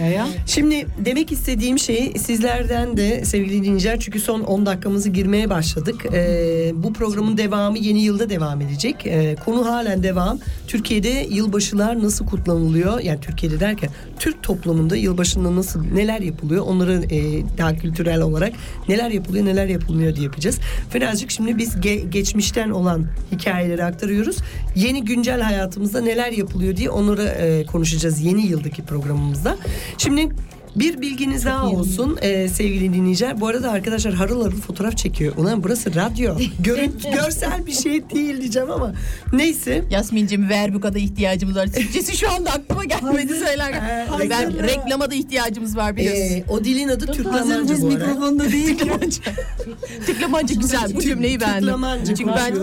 Ya ya. Şimdi demek istediğim şey sizlerden de sevgili dinleyiciler çünkü son 10 dakikamızı girmeye başladık. Ee, bu programın devamı yeni yılda devam edecek. Ee, konu halen devam. Türkiye'de yılbaşılar nasıl kutlanılıyor? Yani Türkiye'de derken Türk toplumunda yılbaşında nasıl neler yapılıyor? Onları e, daha kültürel olarak neler yapılıyor neler yapılmıyor diye yapacağız. Birazcık şimdi biz ge- geçmişten olan hikayeleri aktarıyoruz. Yeni güncel hayatımızda neler yapılıyor diye onları e, konuşacağız yeni yıldaki programımızda. Şimdi bir bilginiz daha olsun e, sevgili dinleyiciler. Bu arada arkadaşlar harıl harıl fotoğraf çekiyor. Ulan burası radyo. Görüntü, görsel bir şey değil diyeceğim ama. Neyse. Yasmin'cim verbukada ihtiyacımız var. Türkçesi şu anda aklıma gelmedi söylerken. Hazır. Ver, reklama da ihtiyacımız var biliyorsun. E, o dilin adı Türklamancı bu mikrofonda değil. Tıklamancı. Tıklamancı güzel. Bu cümleyi beğendim. Çünkü ben,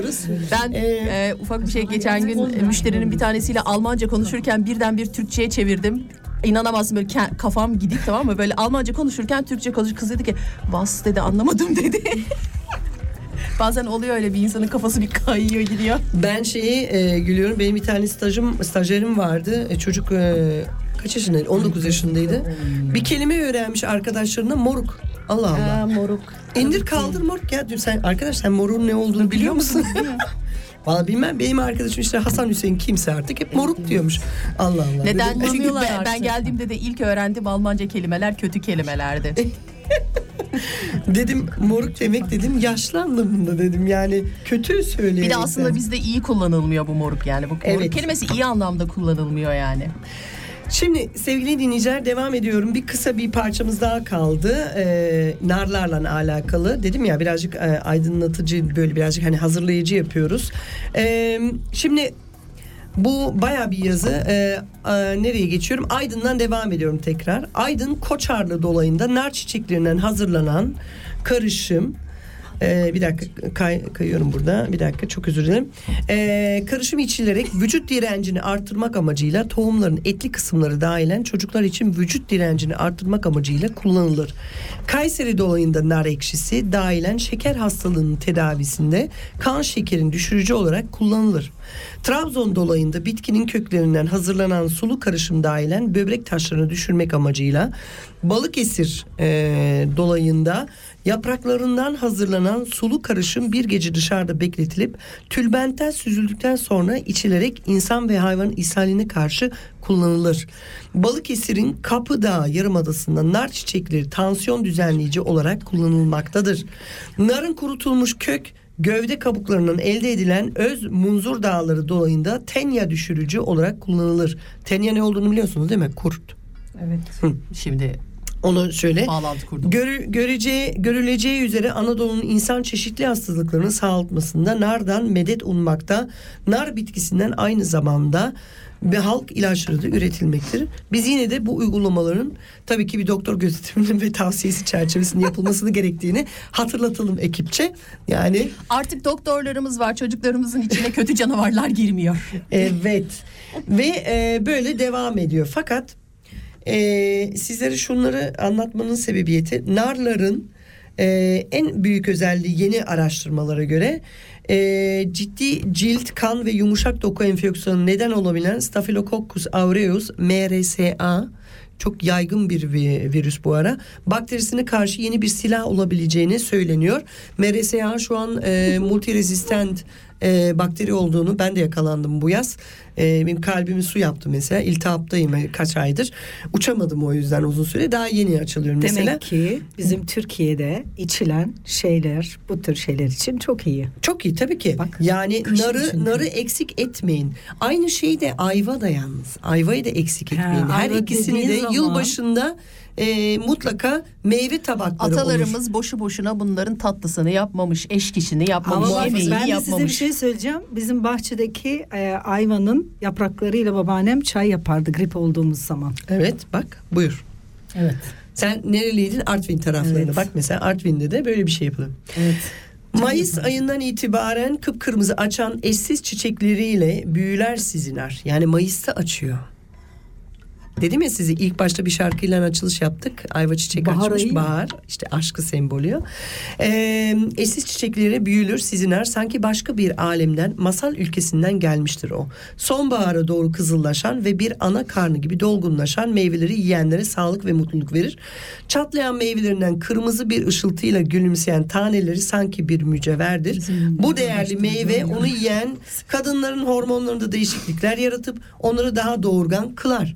ben Ee, e, ufak bir şey geçen gün e, müşterinin bir tanesiyle Almanca konuşurken birden bir Türkçe'ye çevirdim. İnanamazsın böyle ke- kafam gidik tamam mı? Böyle Almanca konuşurken Türkçe konuş. Kız dedi ki was dedi anlamadım dedi. Bazen oluyor öyle bir insanın kafası bir kayıyor gidiyor. Ben şeyi e, gülüyorum. Benim bir tane stajım, stajyerim vardı. E, çocuk e, kaç yaşındaydı? 19 yaşındaydı. Bir kelime öğrenmiş arkadaşlarına moruk. Allah Allah. moruk. İndir kaldır moruk ya diyor. Sen arkadaş sen morun ne olduğunu biliyor musun? Valla bilmem benim arkadaşım işte Hasan Hüseyin kimse artık hep moruk diyormuş. Allah Allah. Neden? Dedim, Çünkü Anlıyorlar ben, ben geldiğimde de ilk öğrendiğim Almanca kelimeler kötü kelimelerdi. dedim moruk demek dedim yaşlı anlamında dedim yani kötü söyleyerek. Bir de aslında bizde iyi kullanılmıyor bu moruk yani. Bu moruk Evet. kelimesi iyi anlamda kullanılmıyor yani. Şimdi sevgili dinleyiciler devam ediyorum. Bir kısa bir parçamız daha kaldı. Ee, narlarla alakalı. Dedim ya birazcık e, aydınlatıcı böyle birazcık hani hazırlayıcı yapıyoruz. Ee, şimdi bu baya bir yazı. Ee, e, nereye geçiyorum? Aydın'dan devam ediyorum tekrar. Aydın Koçarlı dolayında nar çiçeklerinden hazırlanan karışım ee, bir dakika kay- kayıyorum burada. Bir dakika çok özür dilerim. Ee, karışım içilerek vücut direncini artırmak amacıyla tohumların etli kısımları dahilen çocuklar için vücut direncini artırmak amacıyla kullanılır. Kayseri dolayında nar ekşisi dahilen şeker hastalığının tedavisinde kan şekerin düşürücü olarak kullanılır. Trabzon dolayında bitkinin köklerinden hazırlanan sulu karışım dahilen böbrek taşlarını düşürmek amacıyla Balıkesir e, dolayında Yapraklarından hazırlanan sulu karışım bir gece dışarıda bekletilip tülbentten süzüldükten sonra içilerek insan ve hayvanın ishaline karşı kullanılır. Balıkesir'in Kapıdağ Yarımadası'nda nar çiçekleri tansiyon düzenleyici olarak kullanılmaktadır. Narın kurutulmuş kök gövde kabuklarından elde edilen öz munzur dağları dolayında tenya düşürücü olarak kullanılır. Tenya ne olduğunu biliyorsunuz değil mi? Kurt. Evet. Şimdi Onu şöyle bağlantı kurdum. Görü, göreceği, görüleceği üzere Anadolu'nun insan çeşitli hastalıklarını sağlatmasında nardan medet ummakta. Nar bitkisinden aynı zamanda ve halk ilaçları da üretilmektedir. Biz yine de bu uygulamaların tabii ki bir doktor gözetiminin ve tavsiyesi çerçevesinde yapılmasını gerektiğini hatırlatalım ekipçe. Yani Artık doktorlarımız var. Çocuklarımızın içine kötü canavarlar girmiyor. Evet ve e, böyle devam ediyor. Fakat e, sizlere şunları anlatmanın sebebiyeti narların e, en büyük özelliği yeni araştırmalara göre e, ciddi cilt, kan ve yumuşak doku enfeksiyonu neden olabilen Staphylococcus aureus MRSA çok yaygın bir vi- virüs bu ara. Bakterisine karşı yeni bir silah olabileceğini söyleniyor. MRSA şu an e, multiresistent e, bakteri olduğunu ben de yakalandım bu yaz. E, benim kalbimi su yaptı mesela. İltihaptayım e, kaç aydır. Uçamadım o yüzden uzun süre. Daha yeni açılıyorum mesela. Demek ki bizim Türkiye'de içilen şeyler bu tür şeyler için çok iyi. Çok iyi tabii ki. Bak, yani narı çünkü. narı eksik etmeyin. Aynı şey de ayva da yalnız. Ayvayı da eksik Ha, etmeyin. Her ayva ikisini de zaman- yılbaşında e, mutlaka meyve tabakları olur. Atalarımız boşu boşuna bunların tatlısını yapmamış, eşkişini yapmamış, Ama yemeğini ben yapmamış. size bir şey söyleyeceğim. Bizim bahçedeki e, ayvanın yapraklarıyla babaannem çay yapardı grip olduğumuz zaman. Evet bak buyur. Evet. Sen nereliydin? Artvin taraflarında. Evet. Bak mesela Artvin'de de böyle bir şey yapılıyor. Evet. Mayıs ayından itibaren kıpkırmızı açan eşsiz çiçekleriyle büyüler siziner. Yani Mayıs'ta açıyor. Dedim ya size ilk başta bir şarkıyla açılış yaptık. Ayva çiçek Bahar açmış. ayı? Bahar. işte aşkı sembolü. Ee, eşsiz çiçekleri büyülür, siziner. Sanki başka bir alemden, masal ülkesinden gelmiştir o. Sonbahara doğru kızıllaşan ve bir ana karnı gibi dolgunlaşan meyveleri yiyenlere sağlık ve mutluluk verir. Çatlayan meyvelerinden kırmızı bir ışıltıyla gülümseyen taneleri sanki bir mücevherdir. Bu değerli meyve onu yiyen kadınların hormonlarında değişiklikler yaratıp onları daha doğurgan kılar.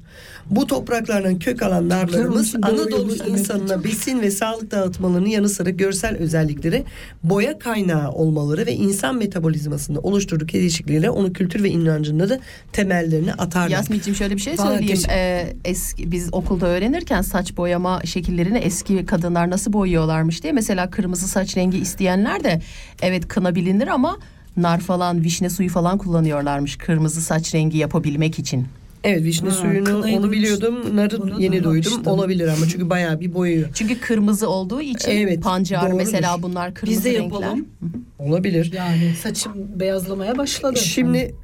Bu topraklardan kök alan narlarımız Anadolu insanına besin ve sağlık dağıtmalarının yanı sıra görsel özellikleri boya kaynağı olmaları ve insan metabolizmasında oluşturdukları değişikliğiyle onu kültür ve inancında da temellerini atarlar. Yasmin'cim şöyle bir şey söyleyeyim. Ee, eski biz okulda öğrenirken saç boyama şekillerini eski kadınlar nasıl boyuyorlarmış diye. Mesela kırmızı saç rengi isteyenler de evet kına bilinir ama nar falan, vişne suyu falan kullanıyorlarmış kırmızı saç rengi yapabilmek için. Evet vişne Ha, suyunu onu biliyordum. Narı yeni duydum. Olabilir ama çünkü bayağı bir boyuyor. Çünkü kırmızı olduğu için Evet, pancar doğrudur. mesela bunlar kırmızı Biz de renkler. yapalım. Olabilir. Yani saçım beyazlamaya başladı. Şimdi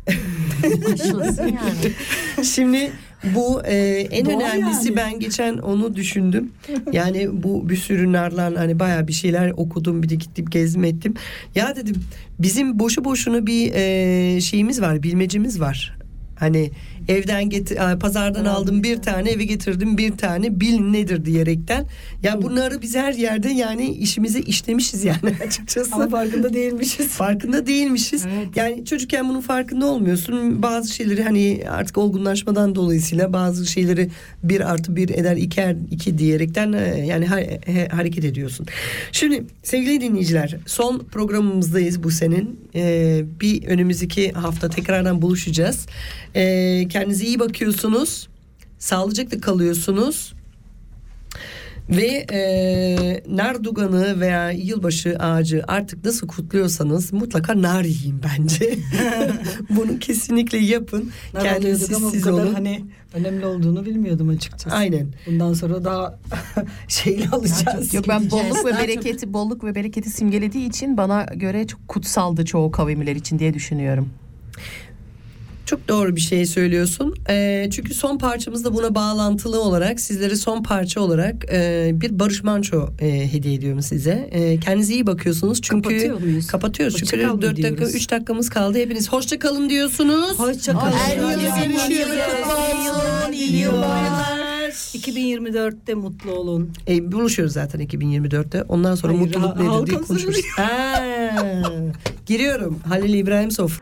Başlasın yani. Şimdi bu e, en Doğru önemlisi yani. ben geçen onu düşündüm. Yani bu bir sürü narlarla hani bayağı bir şeyler okudum bir de gittim gezdim ettim. Ya dedim bizim boşu boşuna bir e, şeyimiz var bilmecimiz var. Hani evden getir, pazardan aldım bir tane eve getirdim bir tane bil nedir diyerekten. Ya bunları biz her yerde yani işimize işlemişiz yani açıkçası. Ama farkında değilmişiz. Farkında değilmişiz. Evet. Yani çocukken bunun farkında olmuyorsun. Bazı şeyleri hani artık olgunlaşmadan dolayısıyla bazı şeyleri bir artı bir eder iki, er- iki diyerekten e, yani hareket ediyorsun. Şimdi sevgili dinleyiciler son programımızdayız bu senin. Ee, bir önümüzdeki hafta tekrardan buluşacağız. Ee, kendinize iyi bakıyorsunuz. Sağlıcakla kalıyorsunuz. Ve e, narduganı veya yılbaşı ağacı artık nasıl kutluyorsanız mutlaka nar yiyin bence. Bunu kesinlikle yapın. Ben Kendiniz alıyorduk ama siz kadar olun. hani önemli olduğunu bilmiyordum açıkçası. Aynen. Bundan sonra daha şeyli alacağız. Yok ben bolluk ve bereketi bolluk ve bereketi simgelediği için bana göre çok kutsaldı çoğu kavimler için diye düşünüyorum. Çok doğru bir şey söylüyorsun. Ee, çünkü son parçamız da buna bağlantılı olarak sizlere son parça olarak e, bir Barış Manço e, hediye ediyorum size. E, kendinize iyi bakıyorsunuz çünkü Kapatıyor muyuz? kapatıyoruz. Hoşça Çünkü kal mı 4 dakika diyoruz? 3 dakikamız kaldı. Hepiniz hoşça kalın diyorsunuz. Hoşça kalın. Her yıl görüşüyoruz. İyi yıllar. günler. 2024'te mutlu olun. E, buluşuyoruz zaten 2024'te. Ondan sonra Hayır, mutluluk nedir diye konuşuruz. Giriyorum. Halil İbrahim Sof.